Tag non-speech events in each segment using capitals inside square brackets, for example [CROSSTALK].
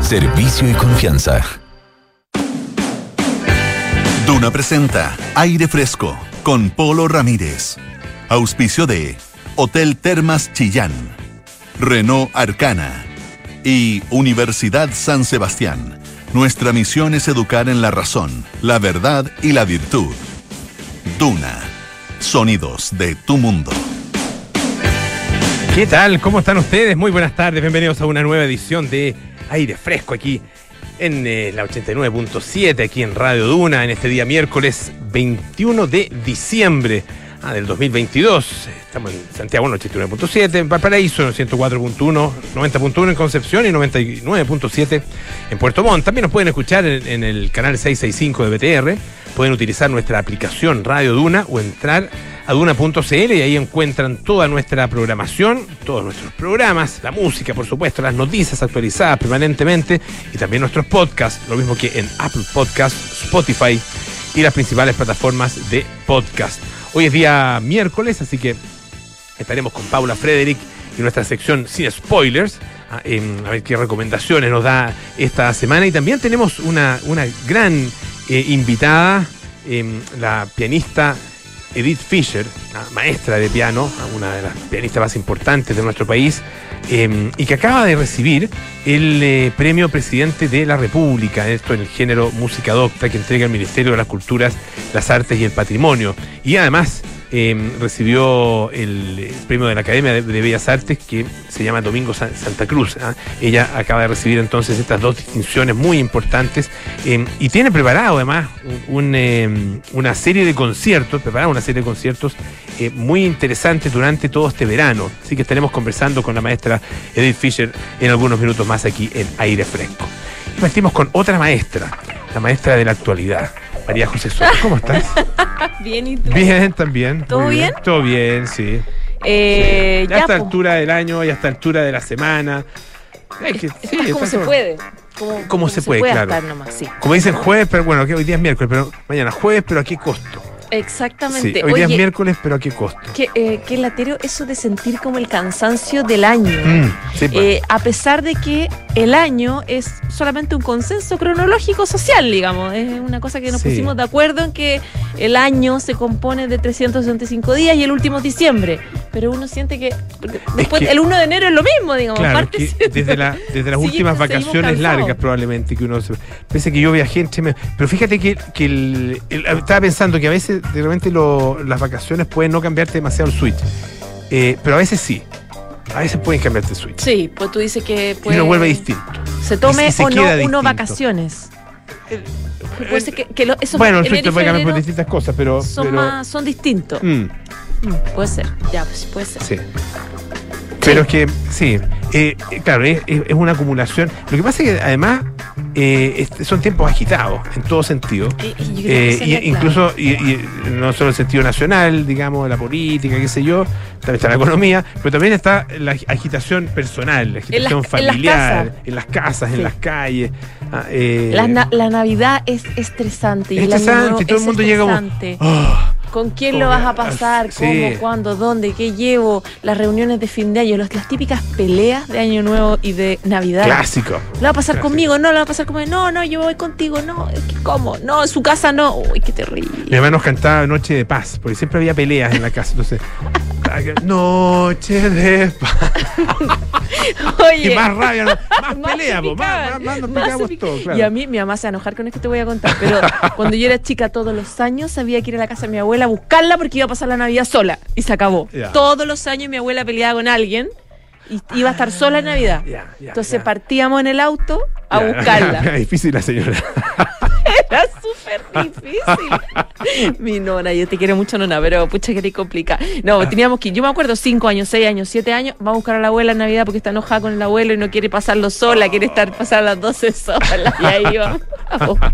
Servicio y confianza. Duna presenta Aire Fresco con Polo Ramírez. Auspicio de Hotel Termas Chillán, Renault Arcana y Universidad San Sebastián. Nuestra misión es educar en la razón, la verdad y la virtud. Duna. Sonidos de tu mundo. ¿Qué tal? ¿Cómo están ustedes? Muy buenas tardes. Bienvenidos a una nueva edición de Aire Fresco aquí en eh, la 89.7, aquí en Radio Duna, en este día miércoles 21 de diciembre ah, del 2022. Estamos en Santiago en 89.7, en Valparaíso en 104.1, 90.1 en Concepción y 99.7 en Puerto Montt. También nos pueden escuchar en, en el canal 665 de BTR. Pueden utilizar nuestra aplicación Radio Duna o entrar a duna.cl y ahí encuentran toda nuestra programación, todos nuestros programas, la música, por supuesto, las noticias actualizadas permanentemente y también nuestros podcasts, lo mismo que en Apple Podcasts, Spotify y las principales plataformas de podcast. Hoy es día miércoles, así que estaremos con Paula Frederick y nuestra sección sin spoilers. A, a ver qué recomendaciones nos da esta semana. Y también tenemos una, una gran eh, invitada, eh, la pianista Edith Fisher, maestra de piano, una de las pianistas más importantes de nuestro país, eh, y que acaba de recibir el premio Presidente de la República, esto en el género música docta que entrega el Ministerio de las Culturas, las Artes y el Patrimonio. Y además eh, recibió el, premio de la Academia de, Bellas Artes que se llama Domingo San, Santa Cruz. ¿eh? Ella acaba de recibir entonces estas dos distinciones muy importantes eh, y tiene preparado además un, una serie de conciertos, preparado una serie de conciertos eh, muy interesantes durante todo este verano. Así que estaremos conversando con la maestra Edith Fisher en algunos minutos más aquí en Aire Fresco. Y partimos con otra maestra, la maestra de la actualidad. María José Soto, ¿cómo estás? [LAUGHS] bien, ¿y tú? Bien, también. ¿Todo bien? bien? Todo bien, sí. Eh, sí. Ya, ya a esta po. altura del año, ya a esta altura de la semana. Es que, sí, como se puede. Como, como, como se, se, puede, puede claro. Nomás, sí. Como dicen jueves, pero bueno, que hoy día es miércoles, pero mañana jueves, pero a qué costo. Exactamente. Sí, hoy día es miércoles, pero a qué costo. Qué, eh, latero eso de sentir como el cansancio del año. Mm, sí, pues. eh, a pesar de que el año es solamente un consenso cronológico social, digamos. Es una cosa que nos sí. pusimos de acuerdo en que el año se compone de 365 días y el último es diciembre. Pero uno siente que después es que, el 1 de enero es lo mismo, digamos. Claro, que desde, la, desde las [LAUGHS] últimas vacaciones largas probablemente que uno se, pese que yo viajé entre pero fíjate que, que el, el, estaba pensando que a veces de repente lo, las vacaciones pueden no cambiarte demasiado el switch. Eh, pero a veces sí. A veces pueden cambiarte el switch. Sí, pues tú dices que puede, y uno vuelve distinto. Se tome se o no distinto. uno vacaciones. Eh, puede ser que, que lo, eso bueno, el switch puede cambiar por distintas cosas, pero. Son, pero, más, son distintos. Mm. Mm, puede ser, ya, pues puede ser. Sí. Pero es que, sí, eh, claro, es, es, una acumulación. Lo que pasa es que además eh, son tiempos agitados en todo sentido. Y, eh, y incluso, y, y, no solo en el sentido nacional, digamos, la política, qué sé yo, también está la economía, pero también está la agitación personal, la agitación en las, familiar, en las casas, en las, casas, sí. en las calles. Ah, la, la, Navidad es estresante. Es estresante, y todo el mundo llega como. Oh, ¿Con quién lo vas a pasar? ¿Cómo? Sí. ¿Cuándo? ¿Dónde? ¿Qué llevo? Las reuniones de fin de año, las típicas peleas de Año Nuevo y de Navidad. Clásico. ¿Lo va a pasar Clásico. conmigo? No, lo va a pasar conmigo. No, no, yo voy contigo. No, ¿cómo? No, en su casa no. Uy, qué terrible. Mi hermano cantaba Noche de Paz, porque siempre había peleas en la casa. Entonces, Noche de Paz. [LAUGHS] Oye. Y más rabia, [LAUGHS] más, más pelea, po, más, más, nos todos. Claro. Y a mí, mi mamá se va a enojar con esto que te voy a contar. Pero [LAUGHS] cuando yo era chica, todos los años sabía que ir a la casa de mi abuela a buscarla porque iba a pasar la Navidad sola. Y se acabó. Todos los años mi abuela peleaba con alguien y iba a estar sola en Navidad. Entonces partíamos en el auto a buscarla. Difícil la señora. Era súper difícil. [LAUGHS] Mi nona, yo te quiero mucho, nona, pero pucha que eres complicada. No, teníamos que, yo me acuerdo, 5 años, 6 años, 7 años, va a buscar a la abuela en Navidad porque está enojada con el abuelo y no quiere pasarlo sola, quiere estar pasar las 12 sola. Y ahí va. [LAUGHS]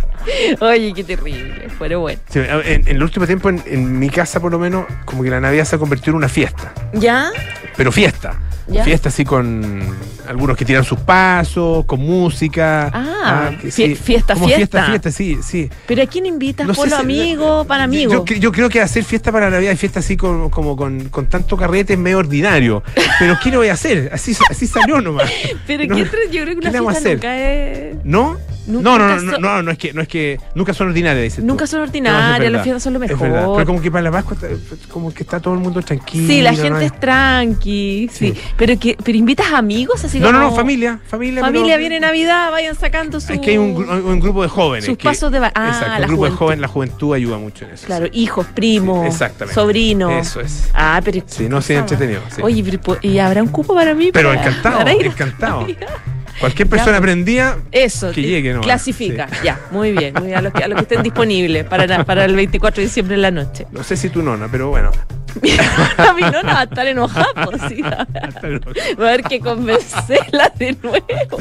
Oye, qué terrible, pero bueno. Sí, en, en, el último tiempo, en, en, mi casa por lo menos, como que la Navidad se ha convertido en una fiesta. ¿Ya? Pero fiesta. ¿Ya? Fiesta así con algunos que tiran sus pasos, con música. Ah, que fie- fiesta, como fiesta. fiesta, fiesta, sí, sí. ¿Pero a quién invitas? No sé Polo si- amigo, para amigo. Yo, yo creo que hacer fiesta para Navidad y fiesta así con, como con, con tanto carrete es medio ordinario. Pero ¿qué le voy a hacer? Así, así salió nomás. [LAUGHS] Pero No, ¿qué yo creo que ¿qué una fiesta nunca es... ¿No? Nunca No, no, no, no, no, no es que, no es que nunca son ordinarias, dices tú. Nunca son No, es ordinarias, las fiestas son lo es mejor. verdad. Pero como que para la Pascua está- como que está todo el mundo tranquilo. Sí, la no gente es tranqui, sí. Sí. Pero que, pero invitas amigos así No, no, como- no, familia, familia. Familia pero- viene Navidad, vayan sacando su. Es que hay un, un grupo de jóvenes. que- de ah, exacto, un grupo de juventud. jóvenes, la juventud ayuda mucho en eso. Claro, sí. hijos, primos, Sí, exactamente. sobrinos. Eso es. Ah, pero. Sí, no, sí, entretenido. sí. Oye, pero ¿y habrá un cupo para mí? Pero para- encantado, para encantado. [LAUGHS] Cualquier persona Ya. aprendía. Eso, Que te- llegue nomás, clasifica. Ya, muy bien. Muy bien, a los que, a los que estén disponibles para, para el 24 de diciembre en la noche. No sé si tu nona, pero bueno. [LAUGHS] a mí no, no va a estar enojada, pues, sí. [LAUGHS] Hasta luego. Va a haber que convencerla de nuevo.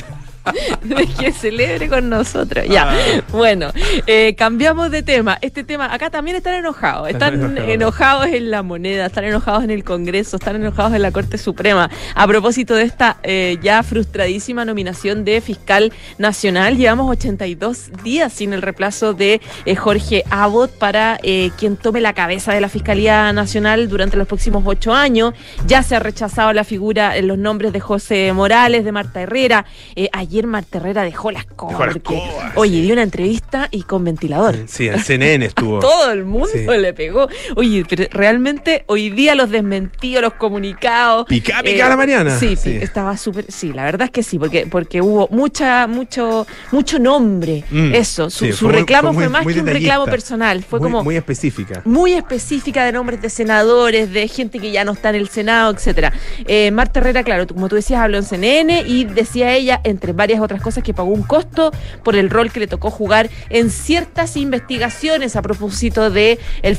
[LAUGHS] De que celebre con nosotros. Ya. Ah. Bueno, eh, cambiamos de tema. Este tema, acá también están enojados. Están Están enojados. enojados en la moneda, están enojados en el Congreso, están enojados en la Corte Suprema. A propósito de esta eh, ya frustradísima nominación de fiscal nacional, llevamos 82 días sin el reemplazo de eh, Jorge Abbott para quien tome la cabeza de la Fiscalía Nacional durante los próximos ocho años. Ya se ha rechazado la figura, los nombres de José Morales, de Marta Herrera. Eh, ayer Marta Herrera dejó las cosas. Porque, Oye, dio una entrevista y con ventilador. Sí, el CNN estuvo. [LAUGHS] Todo el mundo Sí. le pegó. Oye, pero realmente hoy día los desmentidos, los comunicados. eh, Pica, pica la Mariana. Sí, Sí. estaba súper. Sí, la verdad es que sí, porque, porque hubo mucha, mucho, mucho nombre. Mm, Eso, su, sí, su fue reclamo fue más muy que un reclamo personal. Fue muy, como muy específica. muy específica de nombres de senadores, de gente que ya no está en el Senado, etcétera. Eh, Marta Herrera, claro, como tú decías, habló en CNN y decía ella, entre varias otras cosas, que pagó un costo por el rol que le tocó jugar en ciertas investigaciones a propósito de el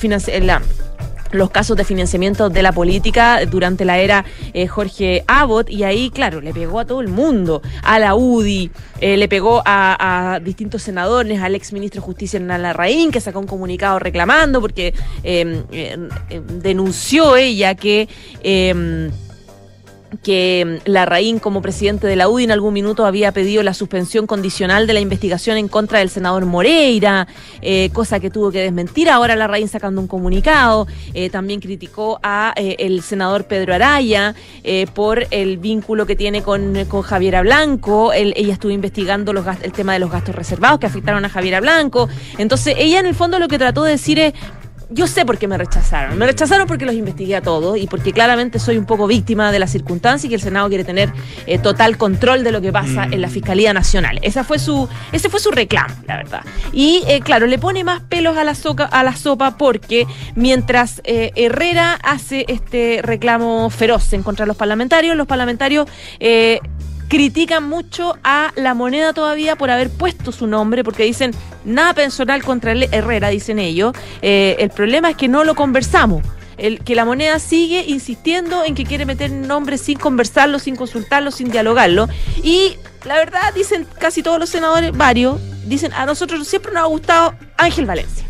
los casos de financiamiento de la política durante la era eh, Jorge Abbott. Y ahí, claro, le pegó a todo el mundo, a la UDI, eh, le pegó a, distintos senadores, al ex ministro de Justicia Hernán Larraín, que sacó un comunicado reclamando porque eh, eh, eh, denunció ella que... que mm, Larraín, como presidente de la UDI, en algún minuto había pedido la suspensión condicional de la investigación en contra del senador Moreira, eh, cosa que tuvo que desmentir. Ahora Larraín sacando un comunicado. Eh, también criticó a eh, el senador Pedro Araya por el vínculo que tiene con, con Javiera Blanco. Ella estuvo investigando los el tema de los gastos reservados que afectaron a Javiera Blanco. Entonces, ella en el fondo lo que trató de decir es yo sé por qué me rechazaron. Me rechazaron porque los investigué a todos y porque claramente soy un poco víctima de la circunstancia y que el Senado quiere tener eh, total control de lo que pasa en la Fiscalía Nacional. Esa fue su, ese fue su reclamo, la verdad. Y eh, claro, le pone más pelos a la, soca- a la sopa porque mientras eh, Herrera hace este reclamo feroz en contra de los parlamentarios, los parlamentarios critican mucho a la moneda todavía por haber puesto su nombre, porque dicen nada personal contra Herrera, dicen ellos. Eh, el problema es que no lo conversamos. El, que la moneda sigue insistiendo en que quiere meter nombres sin conversarlo, sin consultarlo, sin dialogarlo. Y la verdad, dicen casi todos los senadores, varios, dicen a nosotros siempre nos ha gustado Ángel Valencia.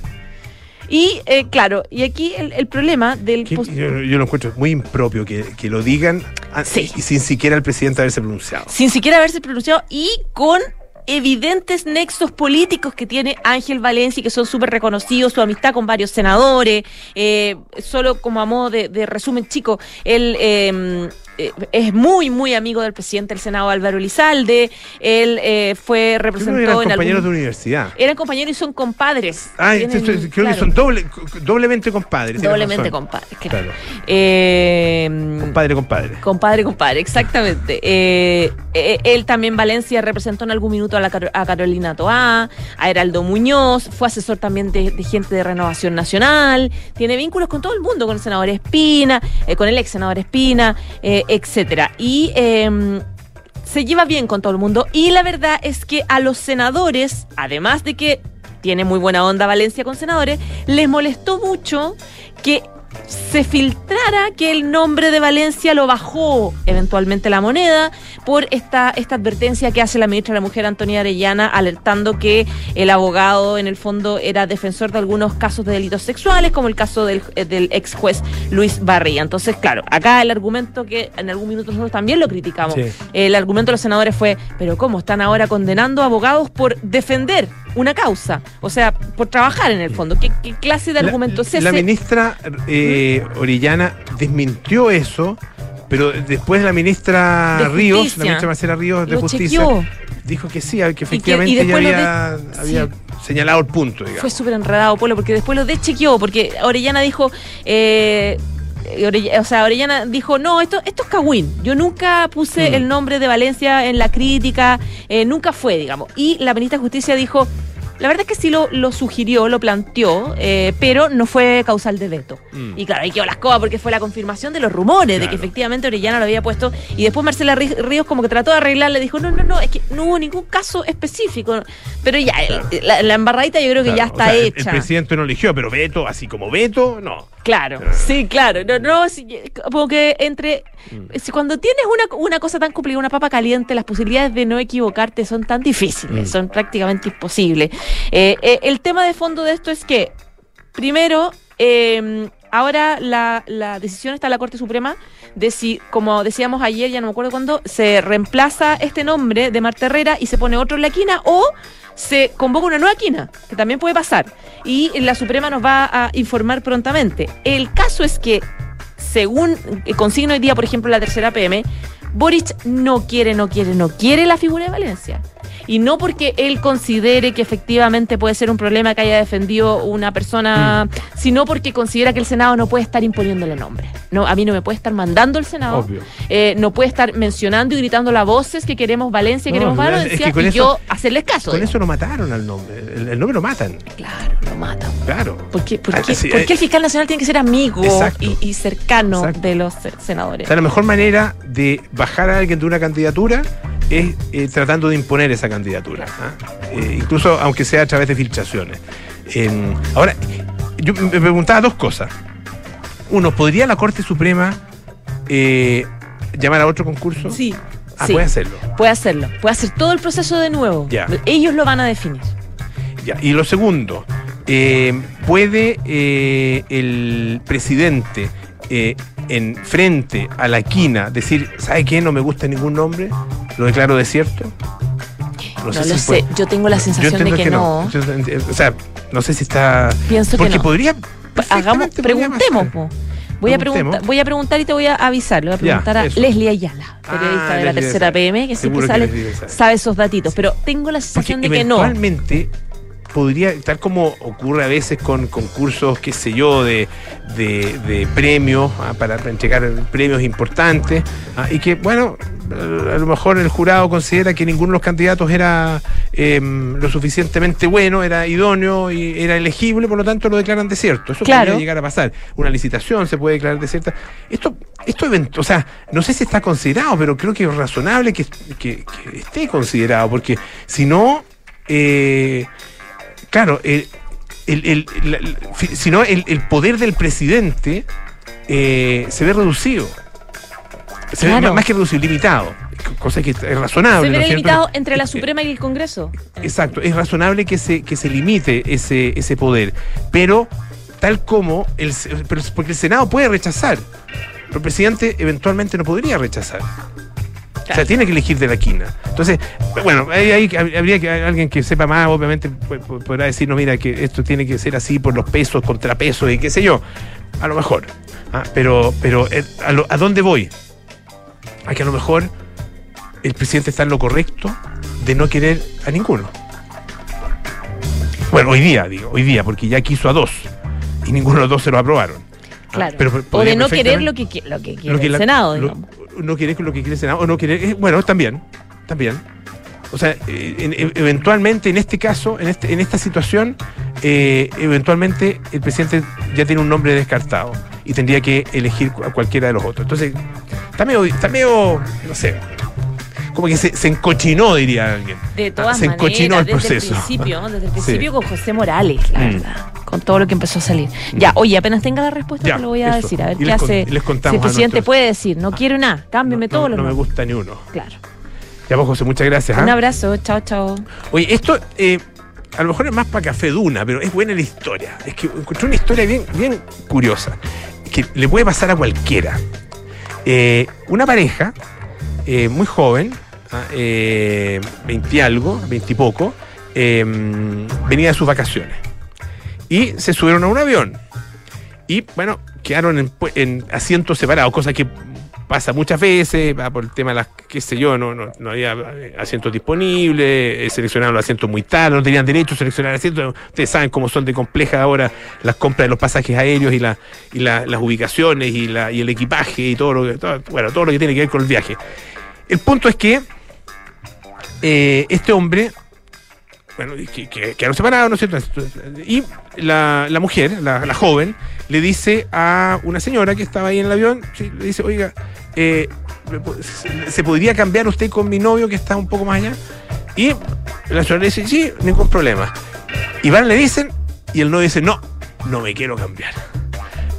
Y eh, claro, y aquí el, el problema del... Yo, yo lo encuentro muy impropio que, que lo digan a- Sí. y sin siquiera el presidente haberse pronunciado. sin siquiera haberse pronunciado y con evidentes nexos políticos que tiene Ángel Valencia y que son súper reconocidos, su amistad con varios senadores, eh, solo como a modo de, de resumen chico, él eh, eh, es muy, muy amigo del presidente del Senado Álvaro Elizalde, él eh, fue representó eran en compañeros algún... de universidad. Eran compañeros y son compadres. Ah, Tienen- creo claro, que son doble, doblemente compadres. doblemente compadres. claro. Claro. Eh, Compadre, compadre. Compadre, compadre, exactamente. Eh, eh, él también Valencia representó en algún minuto a, la a Carolina Toá, a Heraldo Muñoz, fue asesor también de, de gente de Renovación Nacional, tiene vínculos con todo el mundo, con el senador Espina, con el ex senador Espina, eh, etcétera. Y eh, se lleva bien con todo el mundo. Y la verdad es que a los senadores, además de que tiene muy buena onda Valencia con senadores, les molestó mucho que se filtrara que el nombre de Valencia lo bajó eventualmente la moneda por esta, esta advertencia que hace la ministra de la Mujer Antonia Arellana alertando que el abogado en el fondo era defensor de algunos casos de delitos sexuales como el caso del, eh, del ex juez Luis Barría. Entonces, claro, acá el argumento que en algún minuto nosotros también lo criticamos, Sí. el argumento de los senadores fue, pero ¿cómo están ahora condenando a abogados por defender una causa? O sea, por trabajar en el fondo. ¿Qué, qué clase de argumento es la, ese? la ministra eh, Orellana desmintió eso, pero después la ministra Ríos, la ministra Marcela Ríos de Lo Justicia, chequeó. dijo que sí, que efectivamente y ella después lo había, de- había sí. señalado el punto, digamos. Fue súper enredado, Polo, porque después lo deschequeó, porque Orellana dijo, eh, o sea, Orellana dijo, no, esto, esto es Cagüín. Yo nunca puse Mm. el nombre de Valencia en la crítica, eh, nunca fue, digamos. Y la ministra de Justicia dijo, la verdad es que sí lo, lo sugirió, lo planteó, eh, pero no fue causal de veto. Mm. Y claro, ahí quedó la escoba porque fue la confirmación de los rumores de que Claro. efectivamente Orellana lo había puesto. Y después Marcela Rí- Ríos como que trató de arreglar, le dijo, no, no, no, es que no hubo ningún caso específico. Pero ya, Claro. eh, la, la embarradita yo creo que ya Claro, está o sea, el- El, hecha. presidente no eligió, pero veto, así como veto, no. Claro, sí, claro. No, no, sí, como que entre. Mm. si Cuando tienes una, una cosa tan complicada, una papa caliente, las posibilidades de no equivocarte son tan difíciles, Mm. son prácticamente imposibles. Eh, eh, el tema de fondo de esto es que, primero, eh, ahora la, la decisión está en la Corte Suprema de si, como decíamos ayer, ya no me acuerdo cuándo, se reemplaza este nombre de Marta Herrera y se pone otro en la quina o se convoca una nueva quina, que también puede pasar. Y la Suprema nos va a informar prontamente. El caso es que, según eh, consigna hoy día, por ejemplo, la tercera PM, Boric no quiere, no quiere, no quiere la figura de Valencia. Y no porque él considere que efectivamente puede ser un problema que haya defendido una persona, sino porque considera que el Senado no puede estar imponiéndole nombre. No, a mí no me puede estar mandando el Senado, Obvio. eh, no puede estar mencionando y gritando las voces que queremos Valencia, No, queremos es que Valencia, con y eso- yo hacerles caso. Con digamos. eso lo mataron al nombre. El, el nombre lo matan. Claro, lo matan. Claro. ¿Por qué, por Ah, qué- sí, por eh, qué el fiscal nacional tiene que ser amigo y, y cercano Exacto. de los se- senadores? O sea, la mejor manera de bajar a alguien de una candidatura es eh, tratando de imponer esa candidatura. ¿Ah? Eh, incluso aunque sea a través de filtraciones. Eh, ahora, yo me preguntaba dos cosas. Uno, ¿podría la Corte Suprema eh, llamar a otro concurso? Sí. Ah, sí. puede hacerlo. Puede hacerlo. Puede hacer todo el proceso de nuevo. Ya. Ellos lo van a definir. Ya, Y lo segundo, eh, ¿puede eh, el presidente eh, en frente a la quina decir, ¿sabe qué? No me gusta ningún nombre, lo declaro desierto? No, sé lo si sé. Yo tengo la sensación de entiendo que, no. Yo o sea, no sé si está. Pienso que Porque no. podría. Hagamos, preguntemos. po. Voy a, preguntar, voy a preguntar y te voy a avisar. Le voy a Ya, preguntar a eso. Leslie Ayala, periodista Ah, de la Leslie tercera. PM, que siempre que sale, sabe. esos datitos. Pero tengo la Porque sensación de que no. eventualmente podría, tal como ocurre a veces con concursos, qué sé yo, de, de, de premios, ah, para entregar premios importantes, ah, y que, bueno, a lo mejor el jurado considera que ninguno de los candidatos era em, lo suficientemente bueno, era idóneo y era elegible, por lo tanto lo declaran desierto. Eso Claro. podría llegar a pasar. Una licitación se puede declarar desierta. Esto, esto o sea, no sé si está considerado, pero creo que es razonable que, que- que esté considerado, porque si no, eh, claro, el, el- el- la- la- fi- si no, el, el poder del presidente eh, se ve reducido. Se ve Claro. más- más que reducido, limitado. Cosa que es razonable. Se ¿no ve cierto? limitado entre la Eh, Suprema y el Congreso. Exacto, es razonable que se, que se limite ese, ese poder, pero tal como el, porque el Senado puede rechazar, pero el presidente eventualmente no podría rechazar. O sea, tiene que elegir de la quina. Entonces, bueno, ahí, ahí habría que alguien que sepa más, obviamente podrá decirnos, mira, que esto tiene que ser así por los pesos, contrapesos y qué sé yo. A lo mejor. Ah, pero, pero eh, ¿a, lo- ¿a dónde voy? A que a lo mejor el presidente está en lo correcto de no querer a ninguno. Bueno, hoy día, digo, hoy día, porque ya quiso a dos y ninguno de los dos se lo aprobaron. Ah, Claro. pero o de no querer lo que, lo que quiere lo que el la- Senado, lo- digamos. No querer lo que quiere Senado, o no querer, eh, bueno, también, también. O sea, eh, en- eventualmente en este caso, en, este, en esta situación, eh, eventualmente el presidente ya tiene un nombre descartado y tendría que elegir a cualquiera de los otros. Entonces, está medio, está medio no sé, como que se, se encochinó, diría alguien. De Ah, todas se maneras, encochinó el desde proceso. el principio, desde el Sí. principio con José Morales, la Mm. verdad, con todo lo que empezó a salir. Ya, oye, apenas tenga la respuesta Ya, te lo voy a eso. decir, a ver Y qué hace. les contamos si el presidente nuestros- puede decir, no quiero nada, cámbiame no, todo no, lo no me gusta ni uno. Claro. Ya vos, José, muchas gracias. ¿ah? Un abrazo, chao, chao. Oye, esto eh, a lo mejor es más para Café Duna, pero es buena la historia. Es que encontré una historia bien, bien curiosa, que le puede pasar a cualquiera. Eh, una pareja eh, muy joven, ah, eh, 20 y algo, 20 y poco, eh, venía de sus vacaciones y se subieron a un avión. Y bueno, quedaron en, asientos separados, cosa que pasa muchas veces, por el tema de las, qué sé yo, no, había eh, asientos disponibles, eh, seleccionaron los asientos muy tarde, no tenían derecho a seleccionar asientos. Ustedes saben cómo son de complejas ahora las compras de los pasajes aéreos y, la, y la- las ubicaciones y el equipaje y todo lo, que, todo, bueno, todo lo que tiene que ver con el viaje. El punto es que eh, este hombre bueno, que, que quedaron separados, ¿no es cierto? Y la, la mujer, la, joven, le dice a una señora que estaba ahí en el avión, le dice, oiga, eh, ¿me po- ¿se- ¿se podría cambiar usted con mi novio que está un poco más allá? Y la señora le dice, sí, ningún problema. Y van, le dicen, y el novio dice, no, no me quiero cambiar.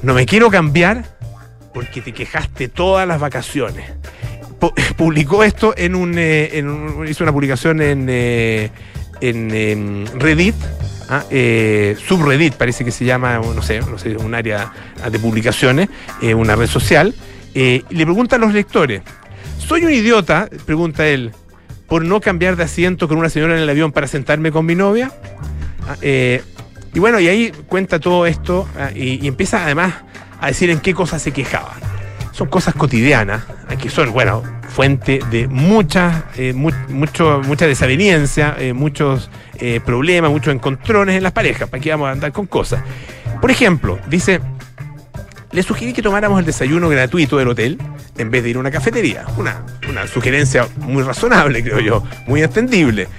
No me quiero cambiar porque te quejaste todas las vacaciones. Pu- [LAUGHS] publicó esto en un, eh, en un- hizo una publicación en, eh, en, em, Reddit, ah, eh, subreddit parece que se llama, no sé, no sé, un área de publicaciones, una red social, y le pregunta a los lectores, ¿soy un idiota? pregunta él, por no cambiar de asiento con una señora en el avión para sentarme con mi novia. Ah, y bueno, y ahí cuenta todo esto ah, y, y empieza además a decir en qué cosas se quejaba. Son cosas cotidianas, que son, bueno, fuente de muchas, eh, mu- mucho, mucha desaveniencia, eh, muchos eh, problemas, muchos encontrones en las parejas. ¿Para qué vamos a andar con cosas? Por ejemplo, dice, le sugerí que tomáramos el desayuno gratuito del hotel en vez de ir a una cafetería. Una, una sugerencia muy razonable, creo yo, muy entendible.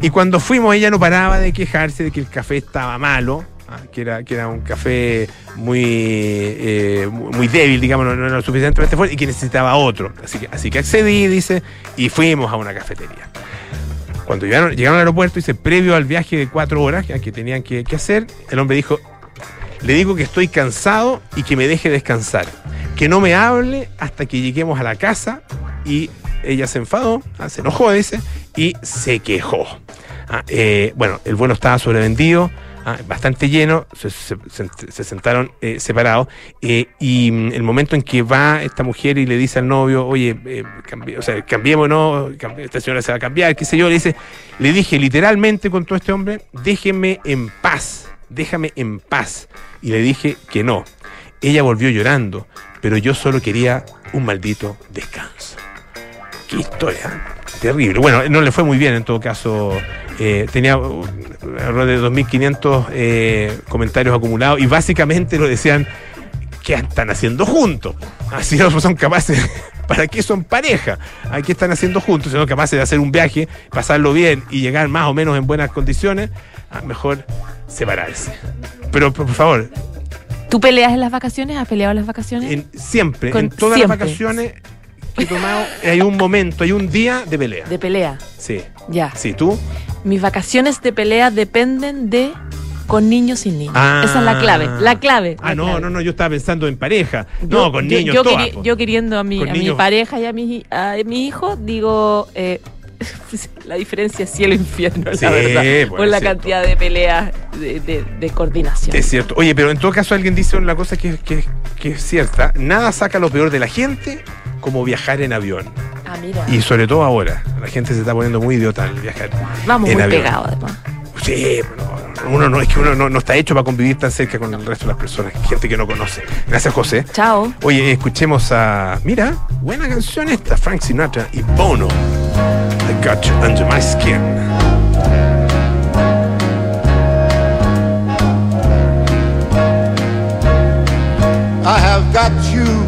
Y cuando fuimos, ella no paraba de quejarse de que el café estaba malo, que era, que era un café muy, eh, muy débil, digamos, no, no era suficientemente fuerte y que necesitaba otro. Así que, así que accedí, dice, y fuimos a una cafetería. Cuando llegaron, llegaron al aeropuerto, dice, previo al viaje de cuatro horas que, tenían que, que hacer, el hombre dijo, le digo que estoy cansado y que me deje descansar. Que no me hable hasta que lleguemos a la casa. Y ella se enfadó, ah, se enojó, dice, y se quejó. Ah, eh, bueno, el vuelo estaba sobrevendido, ah, bastante lleno, se, se- se- se sentaron eh, separados. eh, y mm, el momento en que va esta mujer y le dice al novio, oye, eh, cambi- o sea, cambiémonos, cambi- esta señora se va a cambiar, qué sé yo, le dice, le dije literalmente con todo este hombre, déjeme en paz, déjame en paz. Y le dije que no. Ella volvió llorando, pero yo solo quería un maldito descanso. Qué historia. Terrible. Bueno, no le fue muy bien en todo caso. Eh, tenía alrededor de 2.500 eh, comentarios acumulados y básicamente lo decían que están haciendo juntos. Así no son capaces. [LAUGHS] ¿Para qué son pareja? ¿A qué están haciendo juntos? Si son capaces de hacer un viaje, pasarlo bien y llegar más o menos en buenas condiciones, mejor separarse. Pero por favor, ¿Tú peleas en las vacaciones? ¿Has peleado en las vacaciones? en- siempre, Con- en todas siempre. las vacaciones que he tomado, hay un momento, hay un día de pelea. De pelea. Sí. Ya. Sí, tú. Mis vacaciones de pelea dependen de con niños sin niños. Ah. Esa es la clave. La clave. Ah, la no, clave. no, no, yo estaba pensando en pareja. Yo- no, con yo- niños yo, todas, queri- yo queriendo a mi, a mi pareja y a mi, a mi hijo, digo, eh, [LAUGHS] la diferencia es cielo e infierno, Sí, la verdad. pues, por la cierto. cantidad de peleas de, de- de coordinación. Es cierto. Oye, pero en todo caso alguien dice una cosa que, que- que es cierta. Nada saca lo peor de la gente como viajar en avión. Ah, mira. Y sobre todo ahora. La gente se está poniendo muy idiota al viajar. Vamos en muy avión. pegados, además. Sí, pero uno no, es que uno no, no está hecho para convivir tan cerca con el resto de las personas, gente que no conoce. Gracias, José. Chao. Oye, escuchemos a. Mira, buena canción esta, Frank Sinatra y Bono. I got you under my skin. I have got you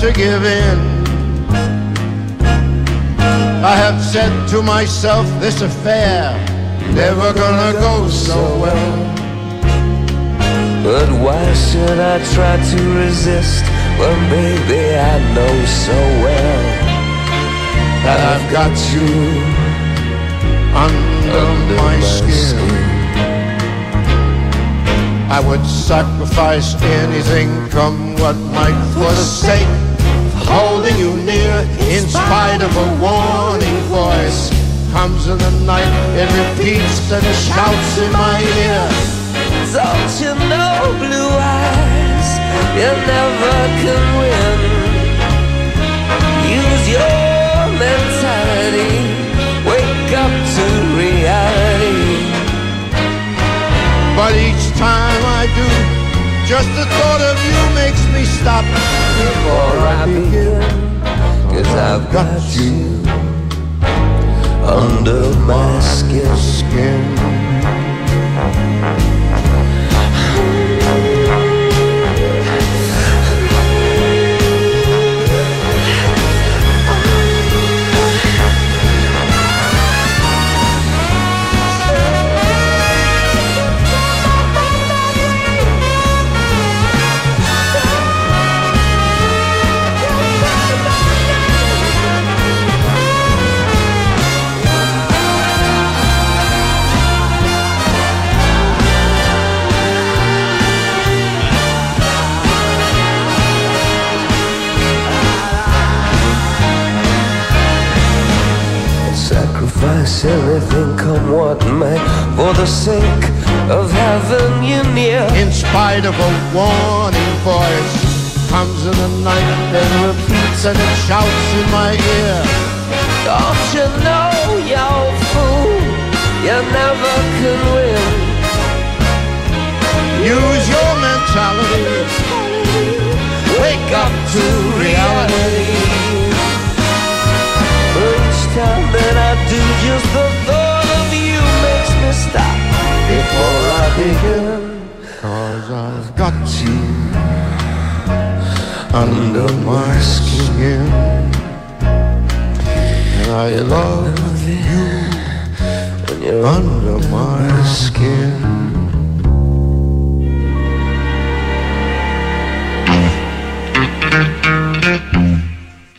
to give in. I have said to myself, this affair never gonna go so well. But why should I try to resist when baby I know so well That I've got you under, under my, skin. I would sacrifice anything, come what might, for the sake holding you near. In spite of a warning voice, comes in the night, it repeats and shouts in my ear. Don't you know, blue eyes, you never can win. Use your just the thought of you makes me stop Before I begin, cause I've got you under my skin. Sacrifice everything, come what may, for the sake of having you near. In spite of a warning voice, comes in the night and repeats and it shouts in my ear. Don't you know, you fool, you never can win. Use your mentality, Wake up to reality. Each time that I begin. cause I've got you under my skin. And I love you When you're under my skin.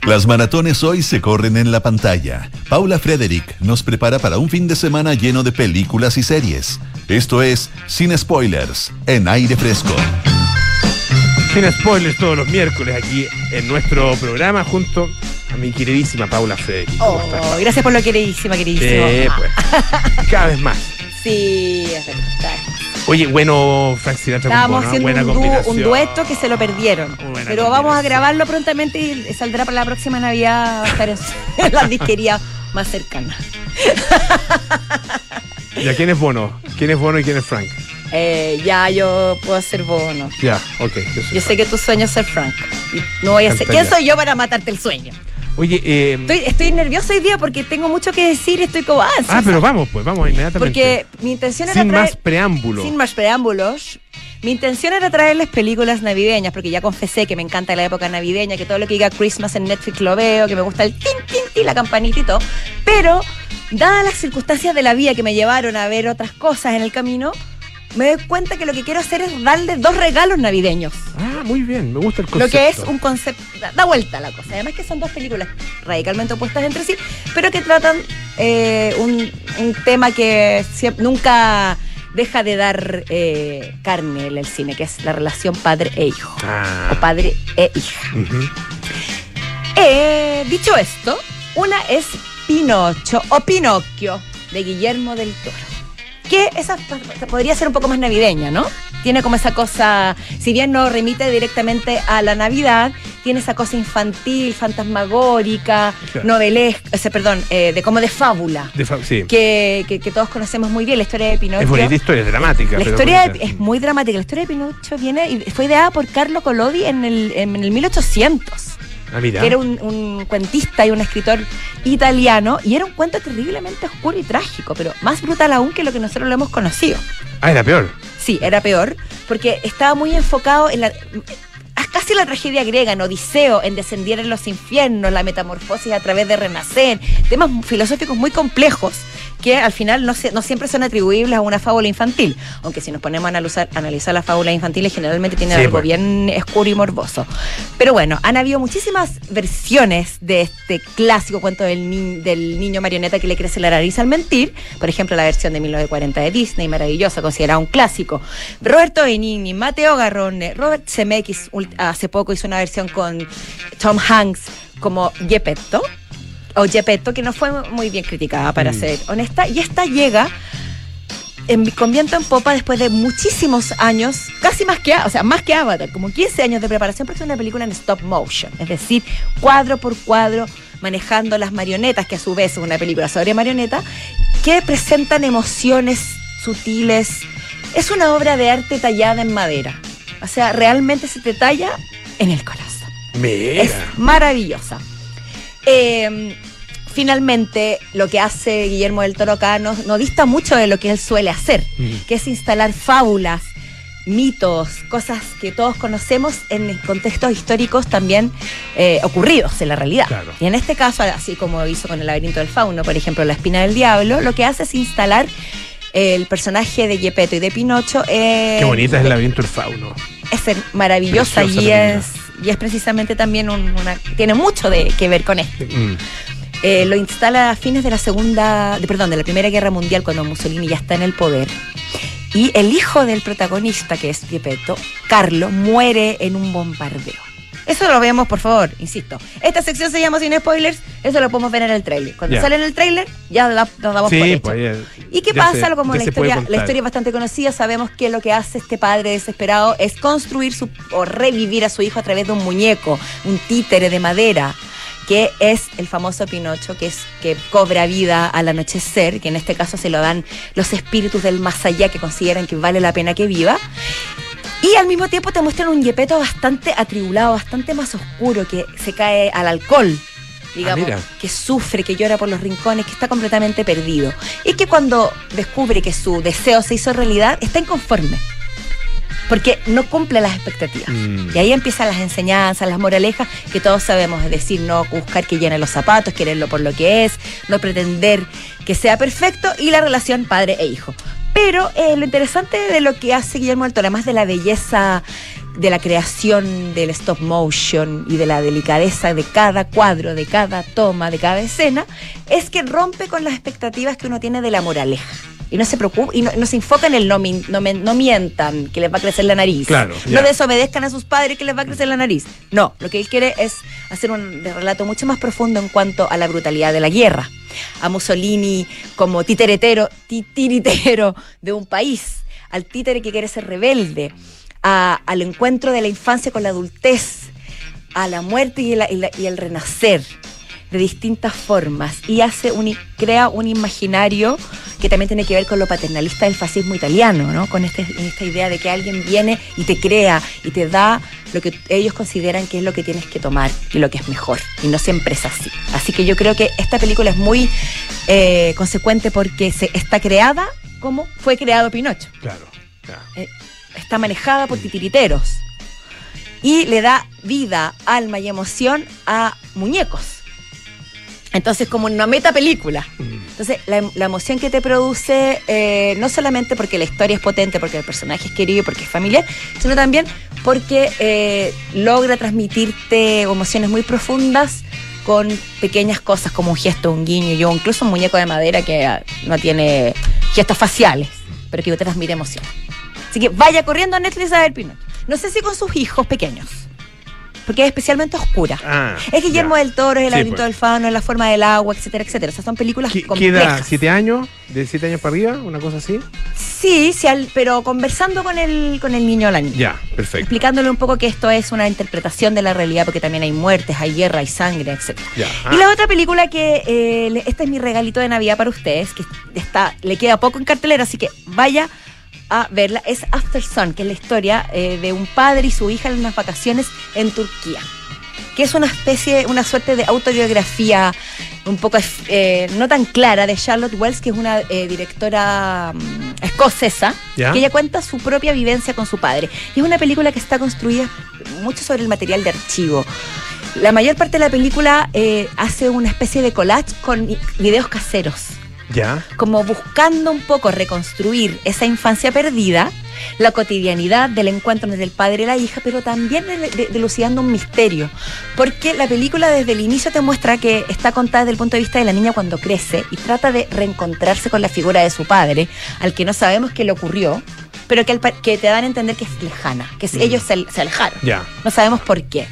Las maratones hoy se corren en la pantalla. Paula Frederick nos prepara para un fin de semana lleno de películas y series. Esto es Sin Spoilers, en aire fresco. Sin spoilers todos los miércoles aquí en nuestro programa junto a mi queridísima Paula Frederick. ¿Cómo Oh, estás? gracias por lo queridísima, queridísimo. Sí, pues. [LAUGHS] Cada vez más. Sí, es verdad. Oye, bueno, Frank Sinatra con Estábamos Bono, haciendo buena un, un dueto que se lo perdieron. Buena Pero vamos a grabarlo prontamente y saldrá para la próxima Navidad. a estar en, [LAUGHS] en la disquería más cercana. ¿Ya quién es Bono? ¿Quién es Bono y quién es Frank? Eh, ya yo puedo ser bono. Ya, ok. yo sé. Yo sé que tu sueño es ser Frank. Y no voy a ser. ¿Quién soy yo para matarte el sueño? Oye, eh, Estoy, estoy nervioso hoy día porque tengo mucho que decir y estoy como ah, ah, pero vamos, pues, vamos inmediatamente. Porque mi intención era Sin traer- más preámbulo. Sin más preámbulos. Mi intención era traerles películas navideñas, porque ya confesé que me encanta la época navideña, que todo lo que diga Christmas en Netflix lo veo, que me gusta el tin, tin, tin, la campanita y todo. Pero, dadas las circunstancias de la vida que me llevaron a ver otras cosas en el camino, me doy cuenta que lo que quiero hacer es darle dos regalos navideños. Ah, muy bien, me gusta el concepto. Lo que es un concepto, da, da vuelta la cosa. Además que son dos películas radicalmente opuestas entre sí, pero que tratan eh, un, un tema que siempre- nunca deja de dar eh, carne en el cine, que es la relación padre e hijo. Ah. O padre e hija. Eh, dicho esto, una es Pinocho o Pinocchio de Guillermo del Toro. Que esa podría ser un poco más navideña, ¿no? Tiene como esa cosa, si bien no remite directamente a la Navidad, tiene esa cosa infantil, fantasmagórica, Claro. novelesca, o sea, perdón, eh, de como de fábula, De sí. que, que- que todos conocemos muy bien, la historia de Pinocchio. Es bonita historia, es dramática. La historia de- es muy dramática. La historia de Pinocho viene y fue ideada por Carlo Collodi en el, en el 1800. Ah, que era un, un cuentista y un escritor italiano, y era un cuento terriblemente oscuro y trágico, pero más brutal aún que lo que nosotros lo hemos conocido. Ah, era peor. Sí, era peor, porque estaba muy enfocado en la. Casi la tragedia griega, en Odiseo, en descender en los infiernos, la metamorfosis a través de renacer, temas filosóficos muy complejos que al final no, se- no siempre son atribuibles a una fábula infantil, aunque si nos ponemos a analizar, analizar las fábulas infantiles generalmente tienen Sí, algo pues. bien oscuro y morboso. Pero bueno, han habido muchísimas versiones de este clásico cuento del, ni- del niño marioneta que le crece la nariz al mentir. Por ejemplo, la versión de 1940 de Disney, maravillosa, considerada un clásico. Roberto Benigni, Mateo Garrone, Robert Zemeckis hace poco hizo una versión con Tom Hanks como Gepetto. O Gepetto, que no fue muy bien criticada, para Mm. ser honesta. Y esta llega en, con viento en popa después de muchísimos años, casi más que, o sea, más que Avatar, como 15 años de preparación porque es una película en stop motion, es decir, cuadro por cuadro, manejando las marionetas, que a su vez es una película sobre marioneta, que presentan emociones sutiles. Es una obra de arte tallada en madera. O sea, realmente se te talla en el corazón. Mira. Es maravillosa. Eh, finalmente, lo que hace Guillermo del Toro acá no, no dista mucho de lo que él suele hacer, que es instalar fábulas, mitos, cosas que todos conocemos en contextos históricos también eh, ocurridos en la realidad. Claro. Y en este caso, así como hizo con el laberinto del fauno, por ejemplo, la espina del diablo, lo que hace es instalar el personaje de Gepetto y de Pinocho. eh, Qué bonita es el laberinto del fauno. es maravillosa y es, y es precisamente también un- una. Tiene mucho de, que ver con esto. Mm. Eh, lo instala a fines de la segunda, de, perdón, de la Primera Guerra Mundial, cuando Mussolini ya está en el poder. Y el hijo del protagonista, que es Gepetto, Carlo, muere en un bombardeo. Eso lo vemos, por favor, insisto. Esta sección se llama Sin Spoilers, eso lo podemos ver en el tráiler. Cuando Ya. sale en el tráiler, ya nos damos por hecho. pues. eh, ¿Y qué pasa? se- Como la historia, la historia es bastante conocida, sabemos que lo que hace este padre desesperado es construir su, o revivir a su hijo a través de un muñeco, un títere de madera, que es el famoso Pinocho, que es que cobra vida al anochecer, que en este caso se lo dan los espíritus del más allá que consideran que vale la pena que viva. Y al mismo tiempo te muestran un Yepeto bastante atribulado, bastante más oscuro, que se cae al alcohol, digamos, que sufre, que llora por los rincones, que está completamente perdido. Y que cuando descubre que su deseo se hizo realidad, está inconforme. Porque no cumple las expectativas. Mm. Y ahí empiezan las enseñanzas, las moralejas que todos sabemos, es decir, no buscar que llene los zapatos, quererlo por lo que es, no pretender que sea perfecto y la relación padre e hijo. Pero eh, lo interesante de lo que hace Guillermo del Toro, además de la belleza de la creación del stop motion y de la delicadeza de cada cuadro, de cada toma, de cada escena, es que rompe con las expectativas que uno tiene de la moraleja. Y no se preocupa, y no, no se enfoca en el no, min- no, men- no mientan, que les va a crecer la nariz. Claro, no desobedezcan a sus padres, que les va a crecer la nariz. No, lo que él quiere es hacer un relato mucho más profundo en cuanto a la brutalidad de la guerra. A Mussolini como titeretero, titiritero de un país, al títere que quiere ser rebelde, a- al encuentro de la infancia con la adultez, a la muerte y, la- y la- y el renacer de distintas formas y hace un, crea un imaginario que también tiene que ver con lo paternalista del fascismo italiano, ¿no? Con este, esta idea de que alguien viene y te crea y te da lo que ellos consideran que es lo que tienes que tomar y lo que es mejor. Y no siempre es así. Así que yo creo que esta película es muy eh, consecuente porque se, está creada como fue creado Pinocho Claro. ya. está manejada por titiriteros y le da vida, alma y emoción a muñecos. Entonces, como una meta película. Mm. Entonces, la, la emoción que te produce, eh, no solamente porque la historia es potente, porque el personaje es querido, porque es familiar, sino también porque eh, logra transmitirte emociones muy profundas con pequeñas cosas como un gesto, un guiño, yo incluso un muñeco de madera que ah, no tiene gestos faciales, pero que te transmite emoción. Así que vaya corriendo a Netflix a ver Pinocho. No sé si con sus hijos pequeños, porque es especialmente oscura. Ah, Es Guillermo ya. del Toro, es El Sí, laberinto pues. del fauno, es La forma del agua, etcétera, etcétera. O sea, son películas ¿Qué, complejas. edad? ¿Siete años? ¿De siete años para arriba? ¿Una cosa así? Sí, sí, al- pero conversando con el, con el niño o la niña. Ya, perfecto. Explicándole un poco que esto es una interpretación de la realidad, porque también hay muertes, hay guerra, hay sangre, etcétera. Ya. Y la otra película que eh, este es mi regalito de Navidad para ustedes, que está, le queda poco en cartelera, así que vaya a verla, es After Sun, que es la historia eh, de un padre y su hija en unas vacaciones en Turquía. que es una especie, una suerte de autobiografía un poco eh, no tan clara de Charlotte Wells, que es una eh, directora mm, escocesa, Ya. que ella cuenta su propia vivencia con su padre. Y es una película que está construida mucho sobre el material de archivo. La mayor parte de la película hace una especie de collage con videos caseros Ya. como buscando un poco reconstruir esa infancia perdida, la cotidianidad del encuentro entre el padre y la hija, pero también de- de- delucidando un misterio. Porque la película desde el inicio te muestra que está contada desde el punto de vista de la niña cuando crece y trata de reencontrarse con la figura de su padre, al que no sabemos qué le ocurrió, pero que, te dan a entender que es lejana, que es- ellos se, se alejaron. Ya. No sabemos por qué.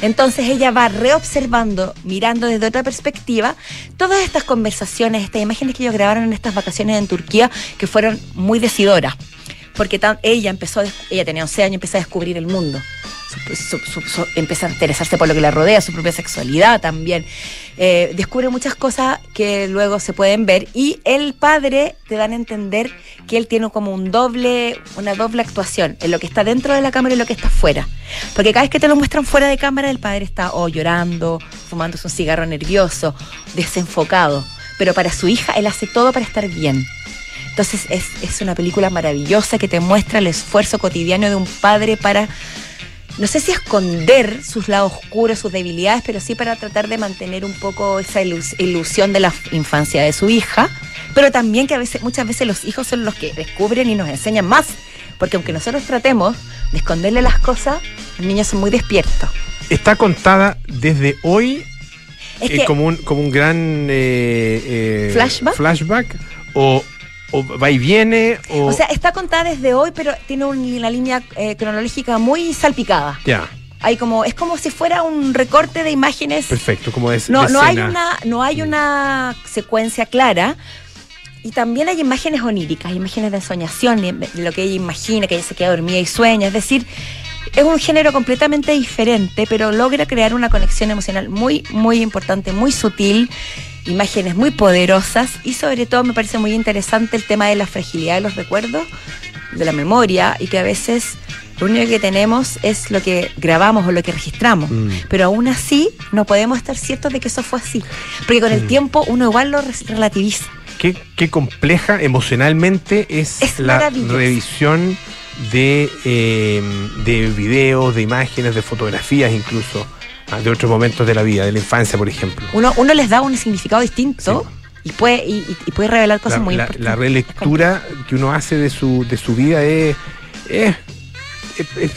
Entonces ella va reobservando, mirando desde otra perspectiva, todas estas conversaciones, estas imágenes que ellos grabaron en estas vacaciones en Turquía, que fueron muy decidoras. Porque ella empezó, ella tenía 11 años, empezó a descubrir el mundo. Empieza a interesarse por lo que la rodea, su propia sexualidad también. Eh, descubre muchas cosas que luego se pueden ver. Y el padre te dan a entender que él tiene como un doble, una doble actuación en lo que está dentro de la cámara y lo que está fuera. Porque cada vez que te lo muestran fuera de cámara, el padre está llorando, fumándose un cigarro nervioso, desenfocado. Pero para su hija, él hace todo para estar bien. Entonces es, es una película maravillosa que te muestra el esfuerzo cotidiano de un padre para, no sé si esconder sus lados oscuros, sus debilidades, pero sí para tratar de mantener un poco esa ilus- ilusión de la infancia de su hija, pero también que a veces, muchas veces los hijos son los que descubren y nos enseñan más, porque aunque nosotros tratemos de esconderle las cosas, los niños son muy despiertos. Está contada desde hoy Es eh, que como, un, como un gran eh, eh, ¿Flashback? flashback o, o va y viene o, O sea, está contada desde hoy, pero tiene un- una línea eh, cronológica muy salpicada. ya Hay como, es como si fuera un recorte de imágenes. perfecto como es No, no hay una, no hay una secuencia clara. Y también hay imágenes oníricas, imágenes de de lo que ella imagina, que ella se queda dormida y sueña. Es decir, es un género completamente diferente, pero logra crear una conexión emocional muy, muy importante, muy sutil, imágenes muy poderosas y sobre todo me parece muy interesante el tema de la fragilidad de los recuerdos, de la memoria y que a veces lo único que tenemos es lo que grabamos o lo que registramos. Mm. Pero aún así no podemos estar ciertos de que eso fue así. Porque con el Mm. tiempo uno igual lo relativiza. qué, qué compleja emocionalmente es, Es la revisión de, eh, de videos, de imágenes, de fotografías incluso, de otros momentos de la vida, de la infancia, por ejemplo. Uno, uno les da un significado distinto y, puede, y, y- puede revelar cosas la, muy la- importantes. la relectura que uno hace de su, de su vida es,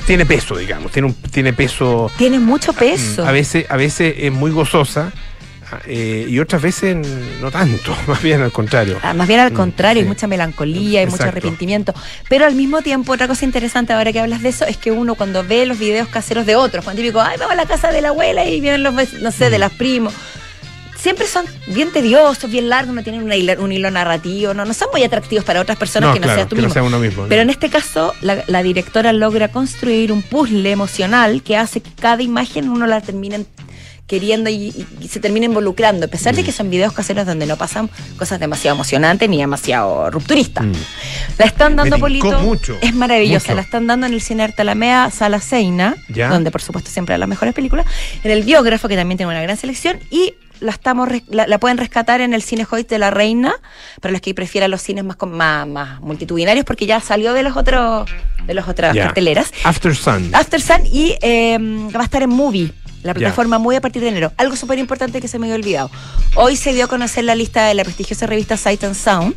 tiene peso, digamos, tiene, un, tiene peso. Tiene mucho peso. Mm, A veces, a veces es muy gozosa ah, eh, y otras veces no tanto, [LAUGHS] más bien al contrario. Ah, Más bien al Mm, contrario, sí. hay mucha melancolía, hay mucho arrepentimiento. Pero al mismo tiempo, otra cosa interesante ahora que hablas de eso es que uno cuando ve los videos caseros de otros, cuando típico, ay, vamos a la casa de la abuela y vienen los, no sé, de Mm. las primos. Siempre son bien tediosos, bien largos, no tienen una un hilo narrativo, no, no son muy atractivos para otras personas que no claro, seas tú no mismo. sea uno mismo. Pero en este caso, la, la directora logra construir un puzzle emocional que hace que cada imagen uno la termine queriendo y, se termine involucrando, a pesar de que son videos caseros donde no pasan cosas demasiado emocionantes ni demasiado rupturistas. Mm. La están dando, Polito. mucho, es maravillosa. mucho. La están dando en el Cine Arte Alameda, Sala Seina, Ya. donde por supuesto siempre hay las mejores películas. En el Biógrafo, que también tiene una gran selección. Y la estamos la, la pueden rescatar en el Cine Hoyt de la Reina, para los que prefieran los cines más, más, más multitudinarios, porque ya salió de los otros de las otras carteleras. After Sun. After Sun y eh, va a estar en Movie, la plataforma Movie a partir de enero. Algo súper importante que se me había olvidado. Hoy se dio a conocer la lista de la prestigiosa revista Sight and Sound,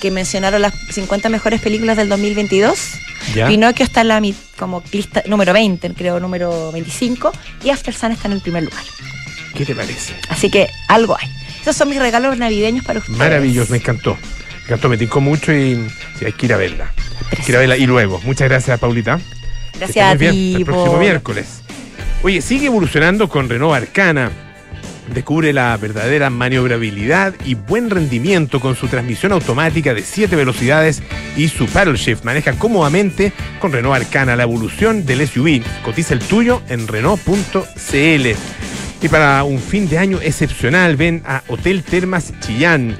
que mencionaron las 50 mejores películas del 2022. Ya. Pinocchio está en la como lista número 20, creo, número 25, y After Sun está en el primer lugar. ¿Qué te parece? Así que algo hay. Esos son mis regalos navideños para ustedes. Maravilloso, me encantó. Me encantó, me tincó mucho y sí, hay que ir a verla. Hay que ir a verla y luego. Muchas gracias, Paulita. Gracias a muy bien. ti. El próximo miércoles. Oye, sigue evolucionando con Renault Arcana. Descubre la verdadera maniobrabilidad y buen rendimiento con su transmisión automática de 7 velocidades y su paddle shift. Maneja cómodamente con Renault Arcana la evolución del SUV. Cotiza el tuyo en Renault.cl. Y para un fin de año excepcional, ven a Hotel Termas Chillán.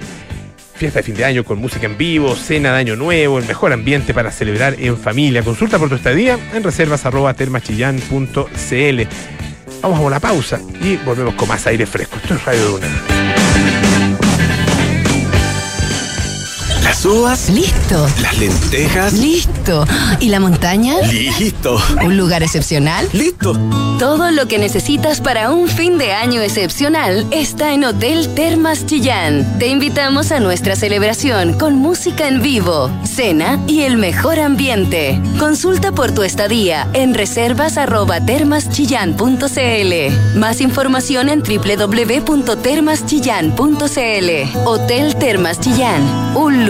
Fiesta de fin de año con música en vivo, cena de año nuevo, el mejor ambiente para celebrar en familia. Consulta por tu estadía en reservas arroba termachillán.cl. Vamos a una pausa y volvemos con más aire fresco. Esto es Radio Duna. Las uvas, Listo. las lentejas, Listo. ¿Y la montaña? listo, ¿Un lugar excepcional? listo. Todo lo que necesitas para un fin de año excepcional está en Hotel Termas Chillán. Te invitamos a nuestra celebración con música en vivo, cena y el mejor ambiente. Consulta por tu estadía en reservas@termaschillán.cl. Más información en www.termaschillán.cl. Hotel Termas Chillán, un lugar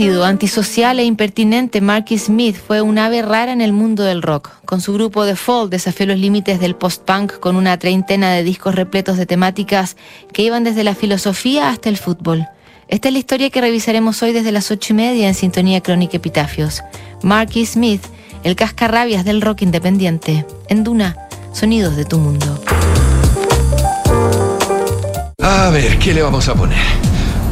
Antisocial e impertinente, Marky Smith fue un ave rara en el mundo del rock. Con su grupo The Fall desafió los límites del post-punk con una treintena de discos repletos de temáticas que iban desde la filosofía hasta el fútbol. Esta es la historia que revisaremos hoy desde las ocho y media en Sintonía Crónica Epitafios. Marky Smith, el cascarrabias del rock independiente. En Duna, sonidos de tu mundo. A ver, ¿qué le vamos a poner?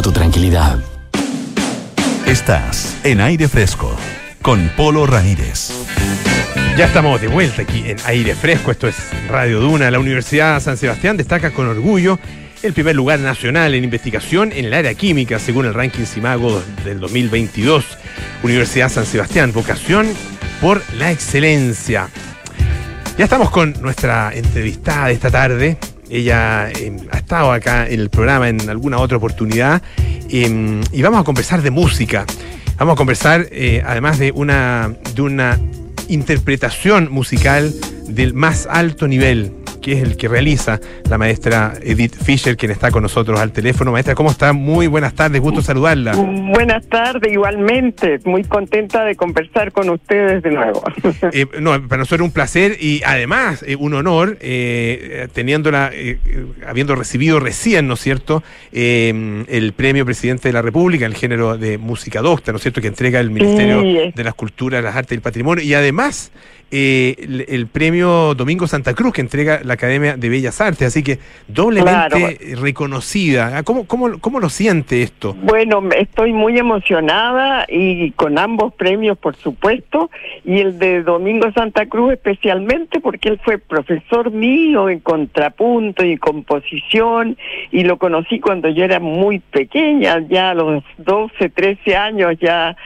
tu tranquilidad. Estás en aire fresco con Polo Ramírez. Ya estamos de vuelta aquí en aire fresco. Esto es Radio Duna. La Universidad San Sebastián destaca con orgullo el primer lugar nacional en investigación en el área química, según el ranking Simago del 2022. Universidad San Sebastián, vocación por la excelencia. Ya estamos con nuestra entrevistada de esta tarde. Ella eh, ha estado acá en el programa en alguna otra oportunidad eh, y vamos a conversar de música. Vamos a conversar eh, además de una, de una interpretación musical del más alto nivel, que es el que realiza la maestra Edith Fisher, quien está con nosotros al teléfono. Maestra, ¿cómo está? Muy buenas tardes, gusto saludarla. Buenas tardes, igualmente. Muy contenta de conversar con ustedes de nuevo. [LAUGHS] Eh, no, para nosotros un placer y además eh, un honor, eh, teniéndola, habiendo recibido recién, ¿no es cierto?, el premio Presidente de la República, el género de música docta, ¿no es cierto?, que entrega el Ministerio Sí, de las Culturas, las Artes y el Patrimonio, y además eh, el, el premio Domingo Santa Cruz, que entrega la Academia de Bellas Artes, así que doblemente Claro. reconocida. Ah, ¿Cómo, cómo, ¿Cómo lo siente esto? Bueno, estoy muy emocionada y con ambos premios, por supuesto, y el de Domingo Santa Cruz especialmente porque él fue profesor mío en contrapunto y composición y lo conocí cuando yo era muy pequeña, ya a los 12, 13 años ya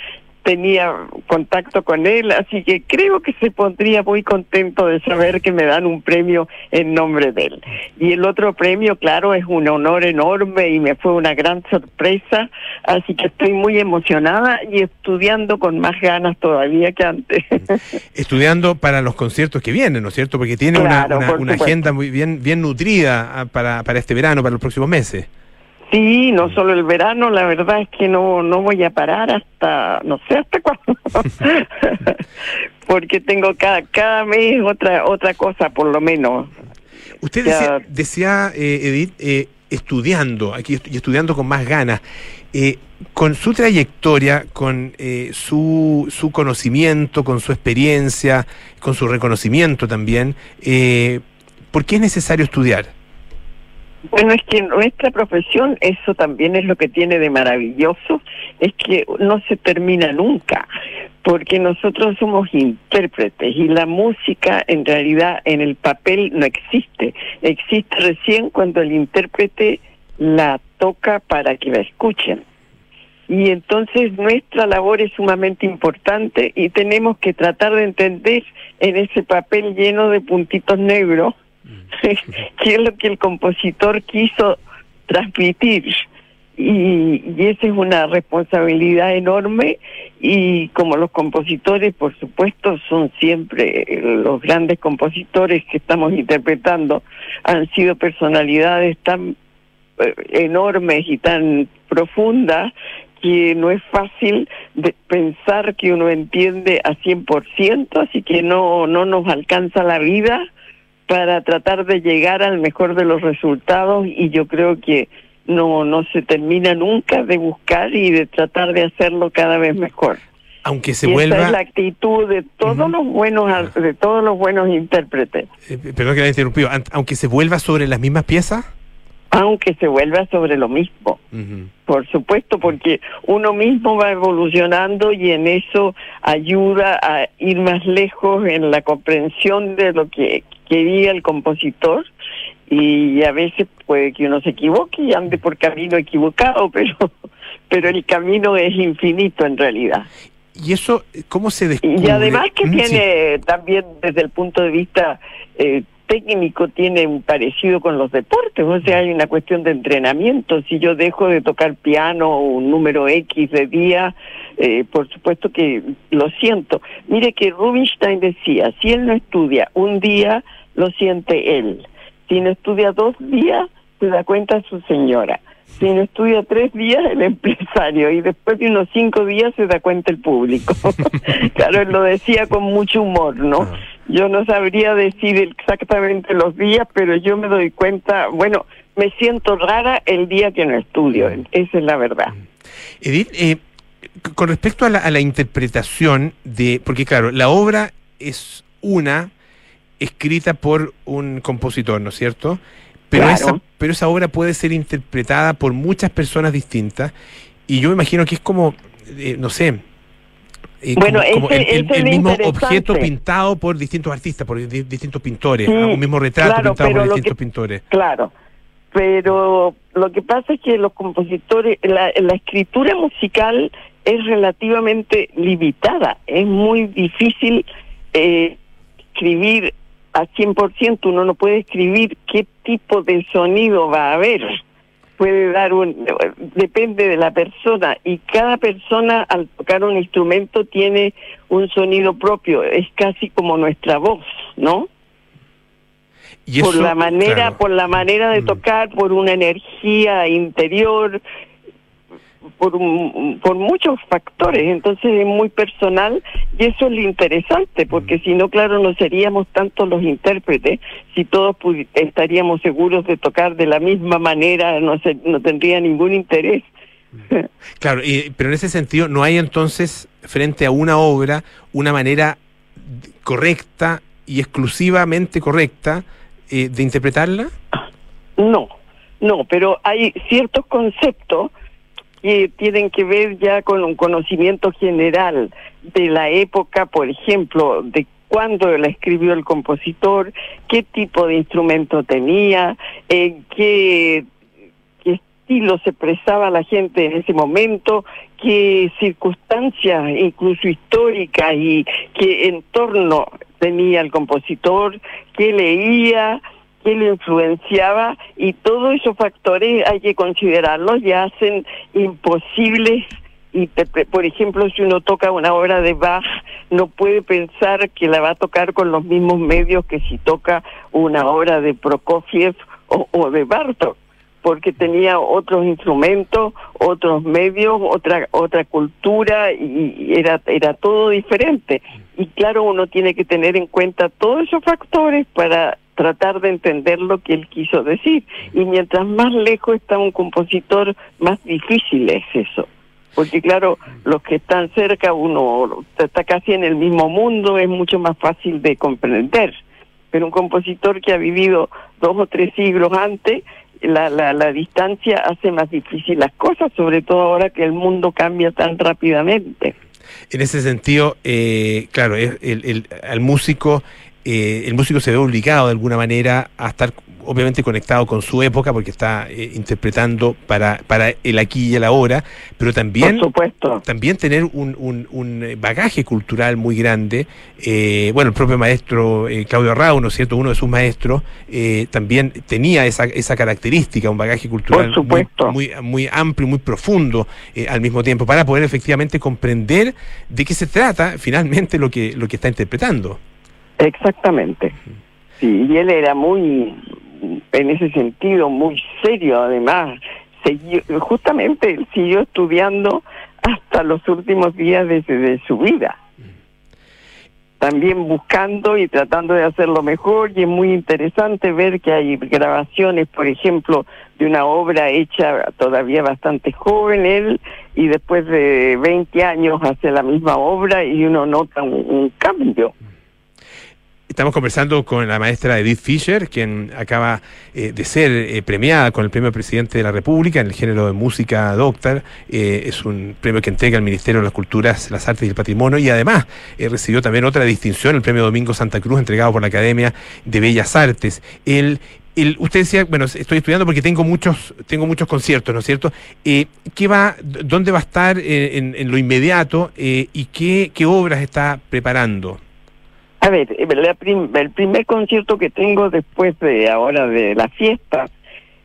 tenía contacto con él, así que creo que se pondría muy contento de saber que me dan un premio en nombre de él. Y el otro premio, claro, es un honor enorme y me fue una gran sorpresa, así que estoy muy emocionada y estudiando con más ganas todavía que antes. [LAUGHS] Estudiando para los conciertos que vienen, ¿no es cierto? Porque tiene una- Claro, una, por una supuesto. agenda muy bien, bien nutrida ah, para, para este verano, para los próximos meses. Sí, no solo el verano, la verdad es que no no voy a parar hasta no sé hasta cuándo. [LAUGHS] Porque tengo cada cada mes otra otra cosa por lo menos. Usted decía, decía, eh, Edith, eh, estudiando aquí y estudiando con más ganas. Eh, con su trayectoria, con eh, su, su conocimiento, con su experiencia, con su reconocimiento también, eh, ¿por qué es necesario estudiar? Bueno, es que nuestra profesión, eso también es lo que tiene de maravilloso, es que no se termina nunca, porque nosotros somos intérpretes y la música en realidad en el papel no existe, existe recién cuando el intérprete la toca para que la escuchen. Y entonces nuestra labor es sumamente importante y tenemos que tratar de entender en ese papel lleno de puntitos negros [LAUGHS] qué es lo que el compositor quiso transmitir. Y, y esa es una responsabilidad enorme y como los compositores, por supuesto, son siempre los grandes compositores que estamos interpretando, han sido personalidades tan eh, enormes y tan profundas que no es fácil de pensar que uno entiende a 100%, así que no, no nos alcanza la vida para tratar de llegar al mejor de los resultados y yo creo que no no se termina nunca de buscar y de tratar de hacerlo cada vez mejor. Aunque se y vuelva... esa es la actitud de todos los buenos de todos los buenos intérpretes, Eh, perdón que la an- aunque se vuelva sobre las mismas piezas. aunque se vuelva sobre lo mismo. Por supuesto, porque uno mismo va evolucionando y en eso ayuda a ir más lejos en la comprensión de lo que quería el compositor y a veces puede que uno se equivoque y ande por camino equivocado, [LAUGHS] pero pero el camino es infinito en realidad. ¿Y eso cómo se descubre? Y además que Mm, sí. tiene también desde el punto de vista eh, técnico tiene un parecido con los deportes, o sea, hay una cuestión de entrenamiento. Si yo dejo de tocar piano un número X de día, eh, por supuesto que lo siento. Mire que Rubinstein decía, si él no estudia un día, lo siente él. Si no estudia dos días, se da cuenta su señora. Si no estudia tres días, el [LAUGHS] empresario. Y después de unos cinco días se da cuenta el público. [LAUGHS] claro, él lo decía con mucho humor, ¿no? Yo no sabría decir exactamente los días, pero yo me doy cuenta, bueno, me siento rara el día que no estudio. Esa es la verdad. Edith, eh, con respecto a la, a la interpretación de, porque claro, la obra es una escrita por un compositor, ¿no es cierto? Pero, Claro. esa, pero esa obra puede ser interpretada por muchas personas distintas y yo me imagino que es como, eh, no sé, eh, Bueno, como, el, mismo objeto pintado por distintos artistas, por di- distintos pintores, Sí, ah, un mismo retrato claro, pintado por distintos que- pintores. Claro, pero lo que pasa es que los compositores, la, la escritura musical es relativamente limitada, es muy difícil eh, escribir a 100%, uno no puede escribir qué tipo de sonido va a haber. Puede dar un. depende de la persona, y cada persona al tocar un instrumento tiene un sonido propio, es casi como nuestra voz, ¿no? Y por la manera claro. Mm. por la manera de tocar por una energía interior por un- por muchos factores entonces es muy personal y eso es lo interesante porque si no claro no seríamos tantos los intérpretes si todos estaríamos seguros de tocar de la misma manera no se, no tendría ningún interés [LAUGHS] Claro, y- pero en ese sentido, ¿no hay entonces, frente a una obra, una manera correcta y exclusivamente correcta eh, de interpretarla? No, no, pero hay ciertos conceptos que tienen que ver ya con un conocimiento general de la época, por ejemplo, de cuándo la escribió el compositor, qué tipo de instrumento tenía, eh, qué, qué estilo se expresaba la gente en ese momento, qué circunstancias, incluso históricas, y qué entorno tenía el compositor, qué leía, qué le influenciaba, y todos esos factores hay que considerarlos y hacen imposibles y por ejemplo si uno toca una obra de Bach no puede pensar que la va a tocar con los mismos medios que si toca una obra de Prokofiev o, o de Bartok porque tenía otros instrumentos, otros medios, otra otra cultura y era era todo diferente. Y claro, uno tiene que tener en cuenta todos esos factores para tratar de entender lo que él quiso decir. Y mientras más lejos está un compositor, más difícil es eso. Porque claro, los que están cerca, uno está casi en el mismo mundo, es mucho más fácil de comprender. Pero un compositor que ha vivido dos o tres siglos antes, la, la, la distancia hace más difícil las cosas, sobre todo ahora que el mundo cambia tan rápidamente. En ese sentido, eh, claro, el, el, al músico, eh, el músico se ve obligado de alguna manera a estar obviamente conectado con su época porque está eh, interpretando para, para el aquí y el ahora, pero también, también tener un, un, un, bagaje cultural muy grande. Eh, bueno, el propio maestro eh, Claudio Rao, ¿no es cierto? Uno de sus maestros, eh, también tenía esa, esa característica, un bagaje cultural muy, muy, muy amplio, muy profundo eh, al mismo tiempo, para poder efectivamente comprender de qué se trata finalmente lo que, lo que está interpretando. Exactamente. Sí, y él era muy, en ese sentido, muy serio además. Justamente él siguió estudiando hasta los últimos días de, su vida. También buscando y tratando de hacerlo mejor y es muy interesante ver que hay grabaciones, por ejemplo, de una obra hecha todavía bastante joven él y después de 20 años hace la misma obra y uno nota un cambio. Estamos conversando con la maestra Edith Fisher, quien acaba eh, de ser eh, premiada con el premio Presidente de la República en el género de música doctor. Eh, es un premio que entrega el Ministerio de las Culturas, las Artes y el Patrimonio y además recibió también otra distinción, el premio Domingo Santa Cruz, entregado por la Academia de Bellas Artes. El, el, usted decía, bueno, estoy estudiando porque tengo muchos, tengo muchos conciertos, ¿no es cierto? ¿Qué va, dónde va a estar en, en lo inmediato y qué, qué obras está preparando? A ver, la prim el primer concierto que tengo después de ahora de la fiesta,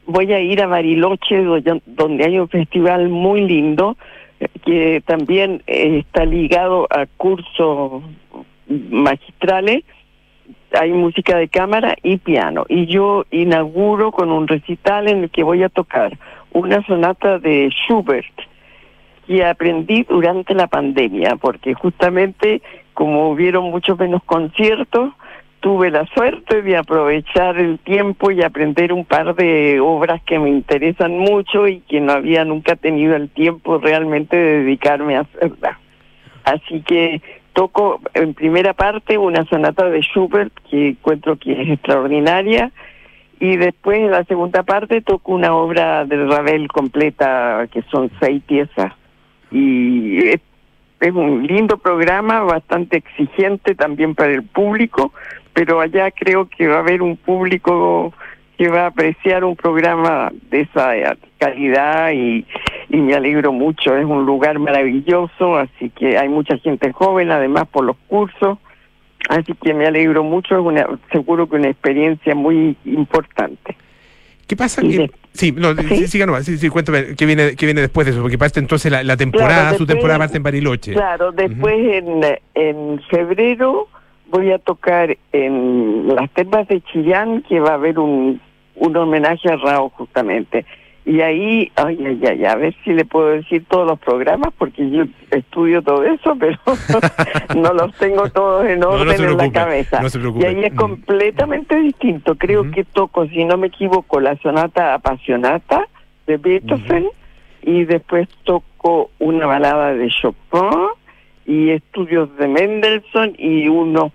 voy a ir a Bariloche, donde hay un festival muy lindo, que también está ligado a cursos magistrales, hay música de cámara y piano. Y yo inauguro con un recital en el que voy a tocar una sonata de Schubert, que aprendí durante la pandemia, porque justamente como hubieron mucho menos conciertos, tuve la suerte de aprovechar el tiempo y aprender un par de obras que me interesan mucho y que no había nunca tenido el tiempo realmente de dedicarme a hacerlas. Así que toco en primera parte una sonata de Schubert que encuentro que es extraordinaria y después en la segunda parte toco una obra de Ravel completa que son seis piezas y es, un lindo programa, bastante exigente también para el público, pero allá creo que va a haber un público que va a apreciar un programa de esa calidad y, y me alegro mucho, es un lugar maravilloso, así que hay mucha gente joven además por los cursos, así que me alegro mucho, es una, seguro que una experiencia muy importante. ¿Qué pasa? Que, sí, no, ¿Sí? Sí, no, sí, sí, cuéntame, ¿qué viene, qué viene después de eso? Porque parte entonces la, la temporada, Claro, su después- temporada parte en Bariloche. Claro, después en, en febrero voy a tocar en las termas de Chillán, que va a haber un, un homenaje a Rao justamente. Y ahí, ay, ay, ay, a ver si le puedo decir todos los programas, porque yo estudio todo eso, [LAUGHS] pero no los tengo todos en no orden en la cabeza. no se preocupe. y ahí es Mm. completamente distinto. Creo que toco, si no me equivoco, la sonata apasionata de Beethoven y después toco una balada de Chopin y estudios de Mendelssohn y uno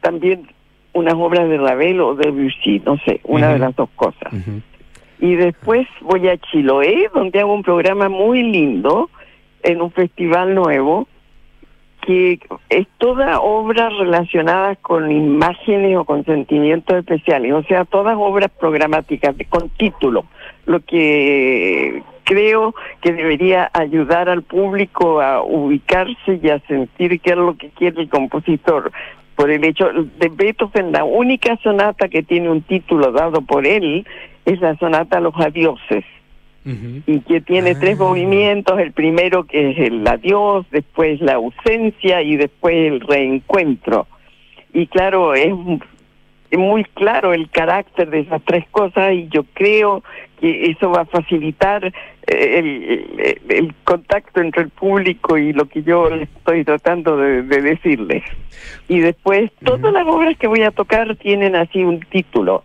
también unas obras de Ravel o de Debussy, no sé, una de las dos cosas. Y después voy a Chiloé, donde hago un programa muy lindo en un festival nuevo que es toda obra relacionada con imágenes o con sentimientos especiales, o sea, todas obras programáticas con título, lo que creo que debería ayudar al público a ubicarse y a sentir qué es lo que quiere el compositor. Por el hecho de Beethoven, la única sonata que tiene un título dado por él es la sonata Los Adioses y que tiene tres movimientos, el primero que es el adiós, después la ausencia y después el reencuentro. Y claro, es muy claro el carácter de esas tres cosas y yo creo que eso va a facilitar eh, el, el- el contacto entre el público y lo que yo estoy tratando de, de decirles. Y después todas las obras que voy a tocar tienen así un título.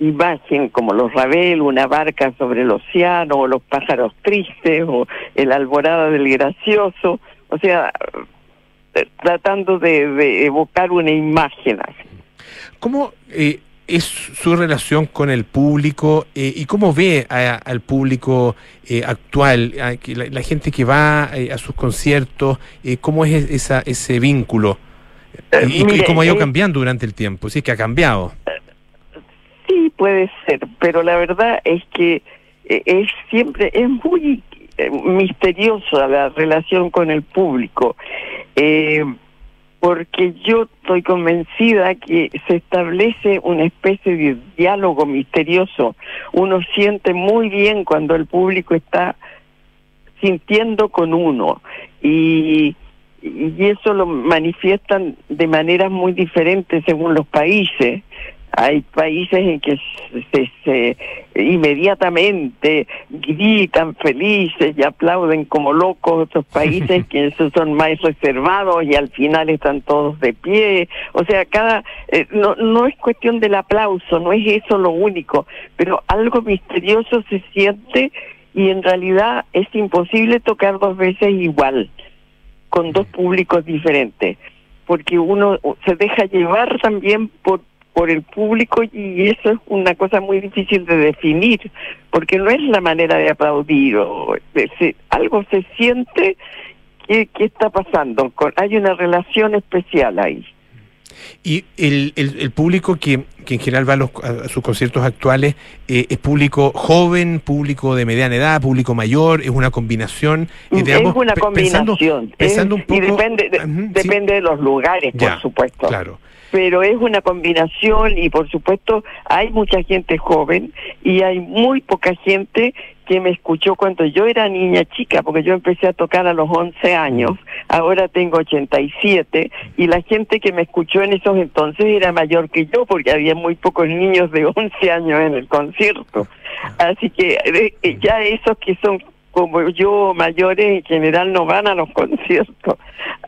Imagen como Los Ravel, Una barca sobre el océano, o Los pájaros tristes, o El alborada del gracioso. O sea, eh, tratando de, de evocar una imagen así. ¿Cómo eh, es su relación con el público eh, y cómo ve a- al público eh, actual, a la, la gente que va eh, a sus conciertos, eh, cómo es esa, ese vínculo? Y, y cómo ha ido cambiando durante el tiempo, sí, que ha cambiado. Sí, puede ser, pero la verdad es que eh, es siempre, es muy eh, misteriosa la relación con el público, eh, porque yo estoy convencida que se establece una especie de diálogo misterioso. Uno siente muy bien cuando el público está sintiendo con uno y, y eso lo manifiestan de maneras muy diferentes según los países. Hay países en que se, se- inmediatamente gritan felices y aplauden como locos, otros países [LAUGHS] que son más reservados y al final están todos de pie. O sea, cada eh, no, no es cuestión del aplauso, no es eso lo único, pero algo misterioso se siente y en realidad es imposible tocar dos veces igual con dos públicos diferentes, porque uno se deja llevar también por por el público y eso es una cosa muy difícil de definir, porque no es la manera de aplaudir o se- algo se siente que, que está pasando, con, hay una relación especial ahí. Y el, el, el público que, que en general va a, los, a sus conciertos actuales eh, es público joven, público de mediana edad, público mayor, es una combinación eh, es una pensando- combinación, pensando es- un poco, y depende, de, depende de los lugares, Ya, por supuesto. claro. Pero es una combinación y por supuesto hay mucha gente joven y hay muy poca gente que me escuchó cuando yo era niña chica, porque yo empecé a tocar a los 11 años, ahora tengo 87 y la gente que me escuchó en esos entonces era mayor que yo porque había muy pocos niños de 11 años en el concierto. Así que eh, ya esos que son como yo mayores en general no van a los [LAUGHS] conciertos.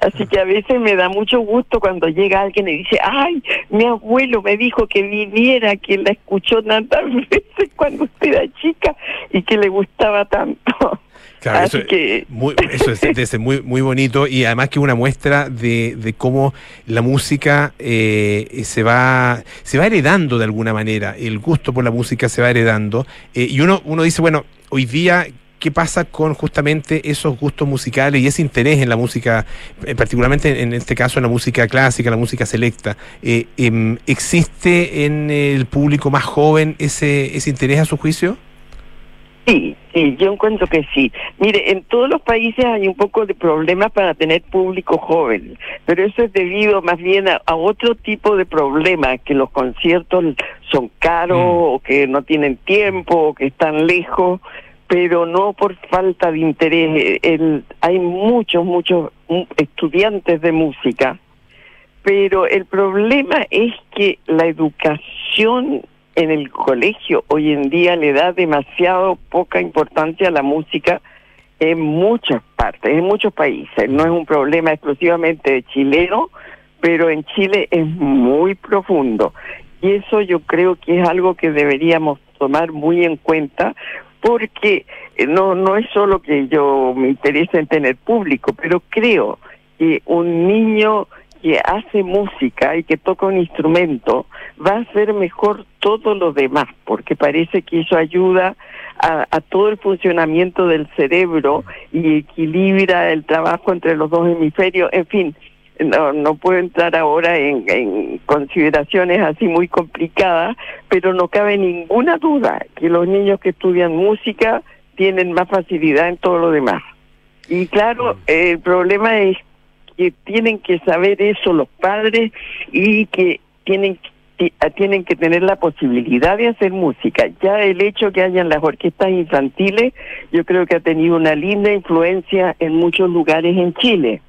Así que a veces me da mucho gusto cuando llega alguien y dice, ay, mi abuelo me dijo que viniera, que la escuchó tantas [LAUGHS] veces cuando usted era chica y que le gustaba tanto. Claro, Así eso, que muy, eso es, muy, muy bonito y además que una muestra de, de cómo la música eh, se va se va heredando de alguna manera, el gusto por la música se va heredando eh, y uno, uno dice, bueno, hoy día qué pasa con justamente esos gustos musicales y ese interés en la música, eh, particularmente en este caso en la música clásica, la música selecta. Eh, em, ¿Existe en el público más joven ese, ese interés a su juicio? Sí, sí, yo encuentro que sí. Mire, en todos los países hay un poco de problemas para tener público joven, pero eso es debido más bien a, a otro tipo de problemas, que los conciertos son caros o que no tienen tiempo o que están lejos, pero no por falta de interés. El- hay muchos, muchos estudiantes de música, pero el problema es que la educación en el colegio hoy en día le da demasiado poca importancia a la música en muchas partes, en muchos países. No es un problema exclusivamente chileno, pero en Chile es muy profundo. Y eso yo creo que es algo que deberíamos tomar muy en cuenta porque eh, no no es solo que yo me interese en tener público, pero creo que un niño que hace música y que toca un instrumento va a hacer mejor todo lo demás, porque parece que eso ayuda a, a todo el funcionamiento del cerebro y equilibra el trabajo entre los dos hemisferios, en fin. No, no puedo entrar ahora en, en consideraciones así muy complicadas, pero no cabe ninguna duda que los niños que estudian música tienen más facilidad en todo lo demás. Y claro, el problema es que tienen que saber eso los padres y que tienen ti- tienen que tener la posibilidad de hacer música. Ya el hecho que hayan las orquestas infantiles, yo creo que ha tenido una linda influencia en muchos lugares en Chile.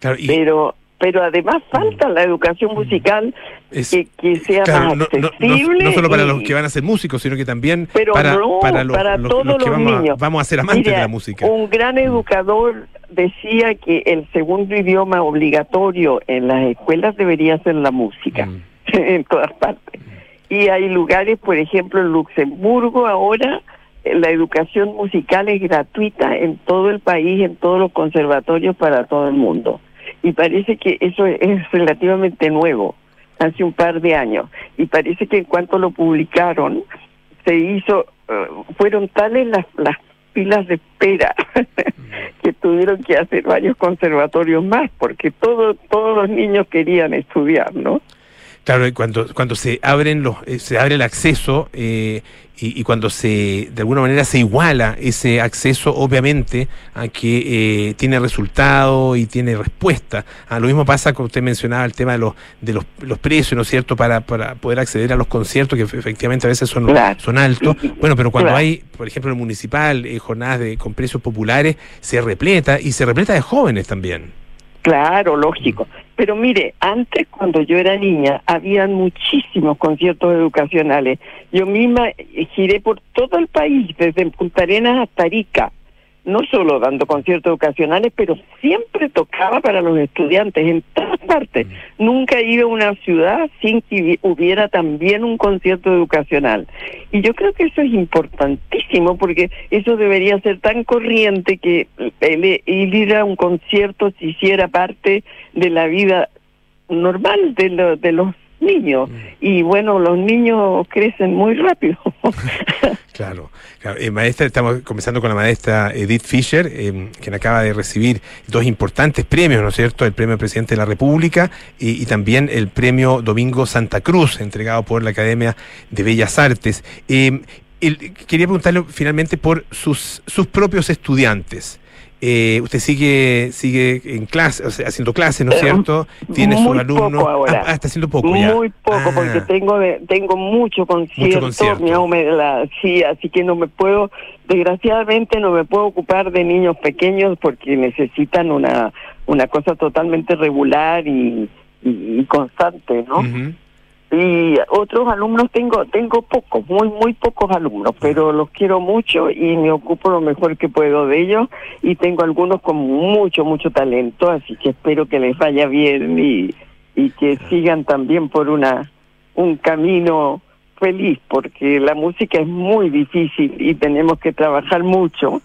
Claro, y- Pero pero además falta la educación musical Es- que, que sea Claro, más no, no- no- accesible. no solo para y- los que van a ser músicos, sino que también pero para, no, para los, para los- todos los que los vamos, a, niños. vamos a ser amantes Mira, de la música. Un gran educador decía que el segundo idioma obligatorio en las escuelas debería ser la música, Mm. [LAUGHS] en todas partes. Y hay lugares, por ejemplo, en Luxemburgo ahora la educación musical es gratuita en todo el país, en todos los conservatorios para todo el mundo. Y parece que eso es relativamente nuevo, hace un par de años. Y parece que en cuanto lo publicaron, se hizo, eh, fueron tales las, las pilas de espera [LAUGHS] que tuvieron que hacer varios conservatorios más, porque todo, todos los niños querían estudiar, ¿no? Claro, cuando, cuando se abren los, eh, se abre el acceso eh, y, y cuando se de alguna manera se iguala ese acceso, obviamente, a que eh, tiene resultado y tiene respuesta. Ah, lo mismo pasa como usted mencionaba el tema de los de los, los precios, ¿no es cierto?, para, para poder acceder a los conciertos que efe- efectivamente a veces son, Claro. son altos. Bueno, pero cuando Claro. hay, por ejemplo, en el municipal, eh, jornadas de, con precios populares, se repleta y se repleta de jóvenes también. Claro, lógico. Pero mire, antes cuando yo era niña, habían muchísimos conciertos educacionales. Yo misma eh, giré por todo el país, desde Punta Arenas hasta Arica, no solo dando conciertos educacionales, pero siempre tocaba para los estudiantes en todas partes. Nunca he ido a una ciudad sin que hubi- hubiera también un concierto educacional. Y yo creo que eso es importantísimo porque eso debería ser tan corriente que el, el ir a un concierto se hiciera parte de la vida normal de, lo- de los niños. Y bueno, los niños crecen muy rápido. [LAUGHS] Claro, claro. Eh, maestra, estamos comenzando con la maestra Edith Fisher, eh, quien acaba de recibir dos importantes premios, ¿no es cierto? El premio Presidente de la República y, y también el premio Domingo Santa Cruz, entregado por la Academia de Bellas Artes. Eh, el- quería preguntarle finalmente por sus, sus propios estudiantes. Eh, usted sigue sigue en clase, o sea, haciendo clases, ¿no es cierto? Tiene sus alumnos. poco ahora. Ah, ah, está haciendo poco ya. Muy poco, Ah. porque tengo de- tengo mucho concierto, concierto. mi me la- sí, así que no me puedo, desgraciadamente no me puedo ocupar de niños pequeños porque necesitan una una cosa totalmente regular y, y- y constante, ¿no? Ujú. Y otros alumnos tengo, tengo pocos, muy, muy pocos alumnos, pero los quiero mucho y me ocupo lo mejor que puedo de ellos. Y tengo algunos con mucho, mucho talento, así que espero que les vaya bien y, y que sigan también por una un camino feliz, porque la música es muy difícil y tenemos que trabajar mucho,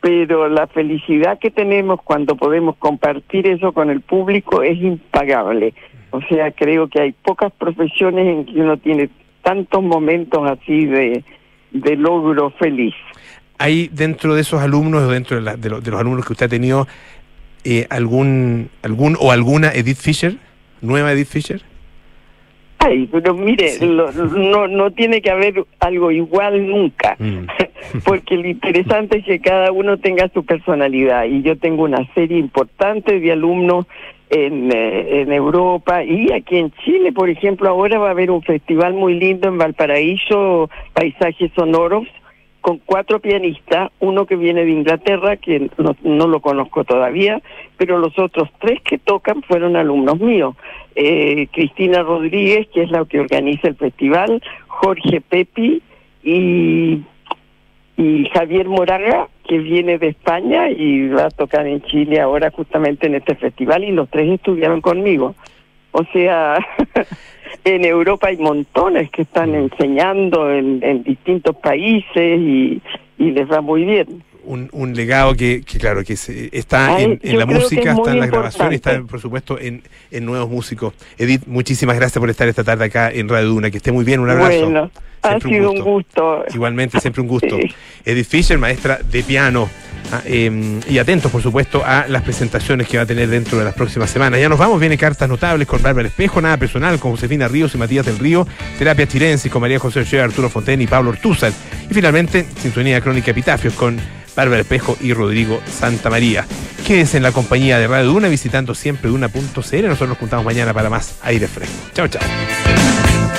pero la felicidad que tenemos cuando podemos compartir eso con el público es impagable. O sea, creo que hay pocas profesiones en que uno tiene tantos momentos así de, de logro feliz. ¿Hay dentro de esos alumnos, o dentro de, la- de los- de los alumnos que usted ha tenido, eh, algún, algún o alguna Edith Fisher? ¿Nueva Edith Fisher? Ay, pero mire, lo- no, no tiene que haber algo igual nunca, [LAUGHS] porque lo interesante es que cada uno tenga su personalidad y yo tengo una serie importante de alumnos en, eh, en Europa y aquí en Chile, por ejemplo, ahora va a haber un festival muy lindo en Valparaíso, Paisajes Sonoros, con cuatro pianistas, uno que viene de Inglaterra, que no, no lo conozco todavía, pero los otros tres que tocan fueron alumnos míos. Eh, Cristina Rodríguez, que es la que organiza el festival, Jorge Pepi y, y Javier Moraga, que viene de España y va a tocar en Chile ahora justamente en este festival, y los tres estudiaron conmigo. O sea, [LAUGHS] en Europa hay montones que están enseñando en, en distintos países y, y les va muy bien. Un, un legado que, que, claro, que se- está Ay, en, en la música, es está en las grabaciones, está, por supuesto, en, en nuevos músicos. Edith, muchísimas gracias por estar esta tarde acá en Radio Duna. Que esté muy bien, un abrazo. Bueno, ha Siempre sido un gusto. gusto. Igualmente, siempre un gusto. Sí. Edith Fisher, maestra de piano. Ah, eh, y atentos, por supuesto, a las presentaciones que va a tener dentro de las próximas semanas. Ya nos vamos, viene cartas notables con Bárbara Espejo, nada personal con Josefina Ríos y Matías del Río, terapia chirensis con María José Ochoa, Arturo Fonten y Pablo Ortúzar. Y finalmente, sintonía crónica epitafios con Bárbara Espejo y Rodrigo Santa María. Quédense en la compañía de Radio Duna visitando siempre Duna.cl. Nosotros nos juntamos mañana para más aire fresco. Chao, chao.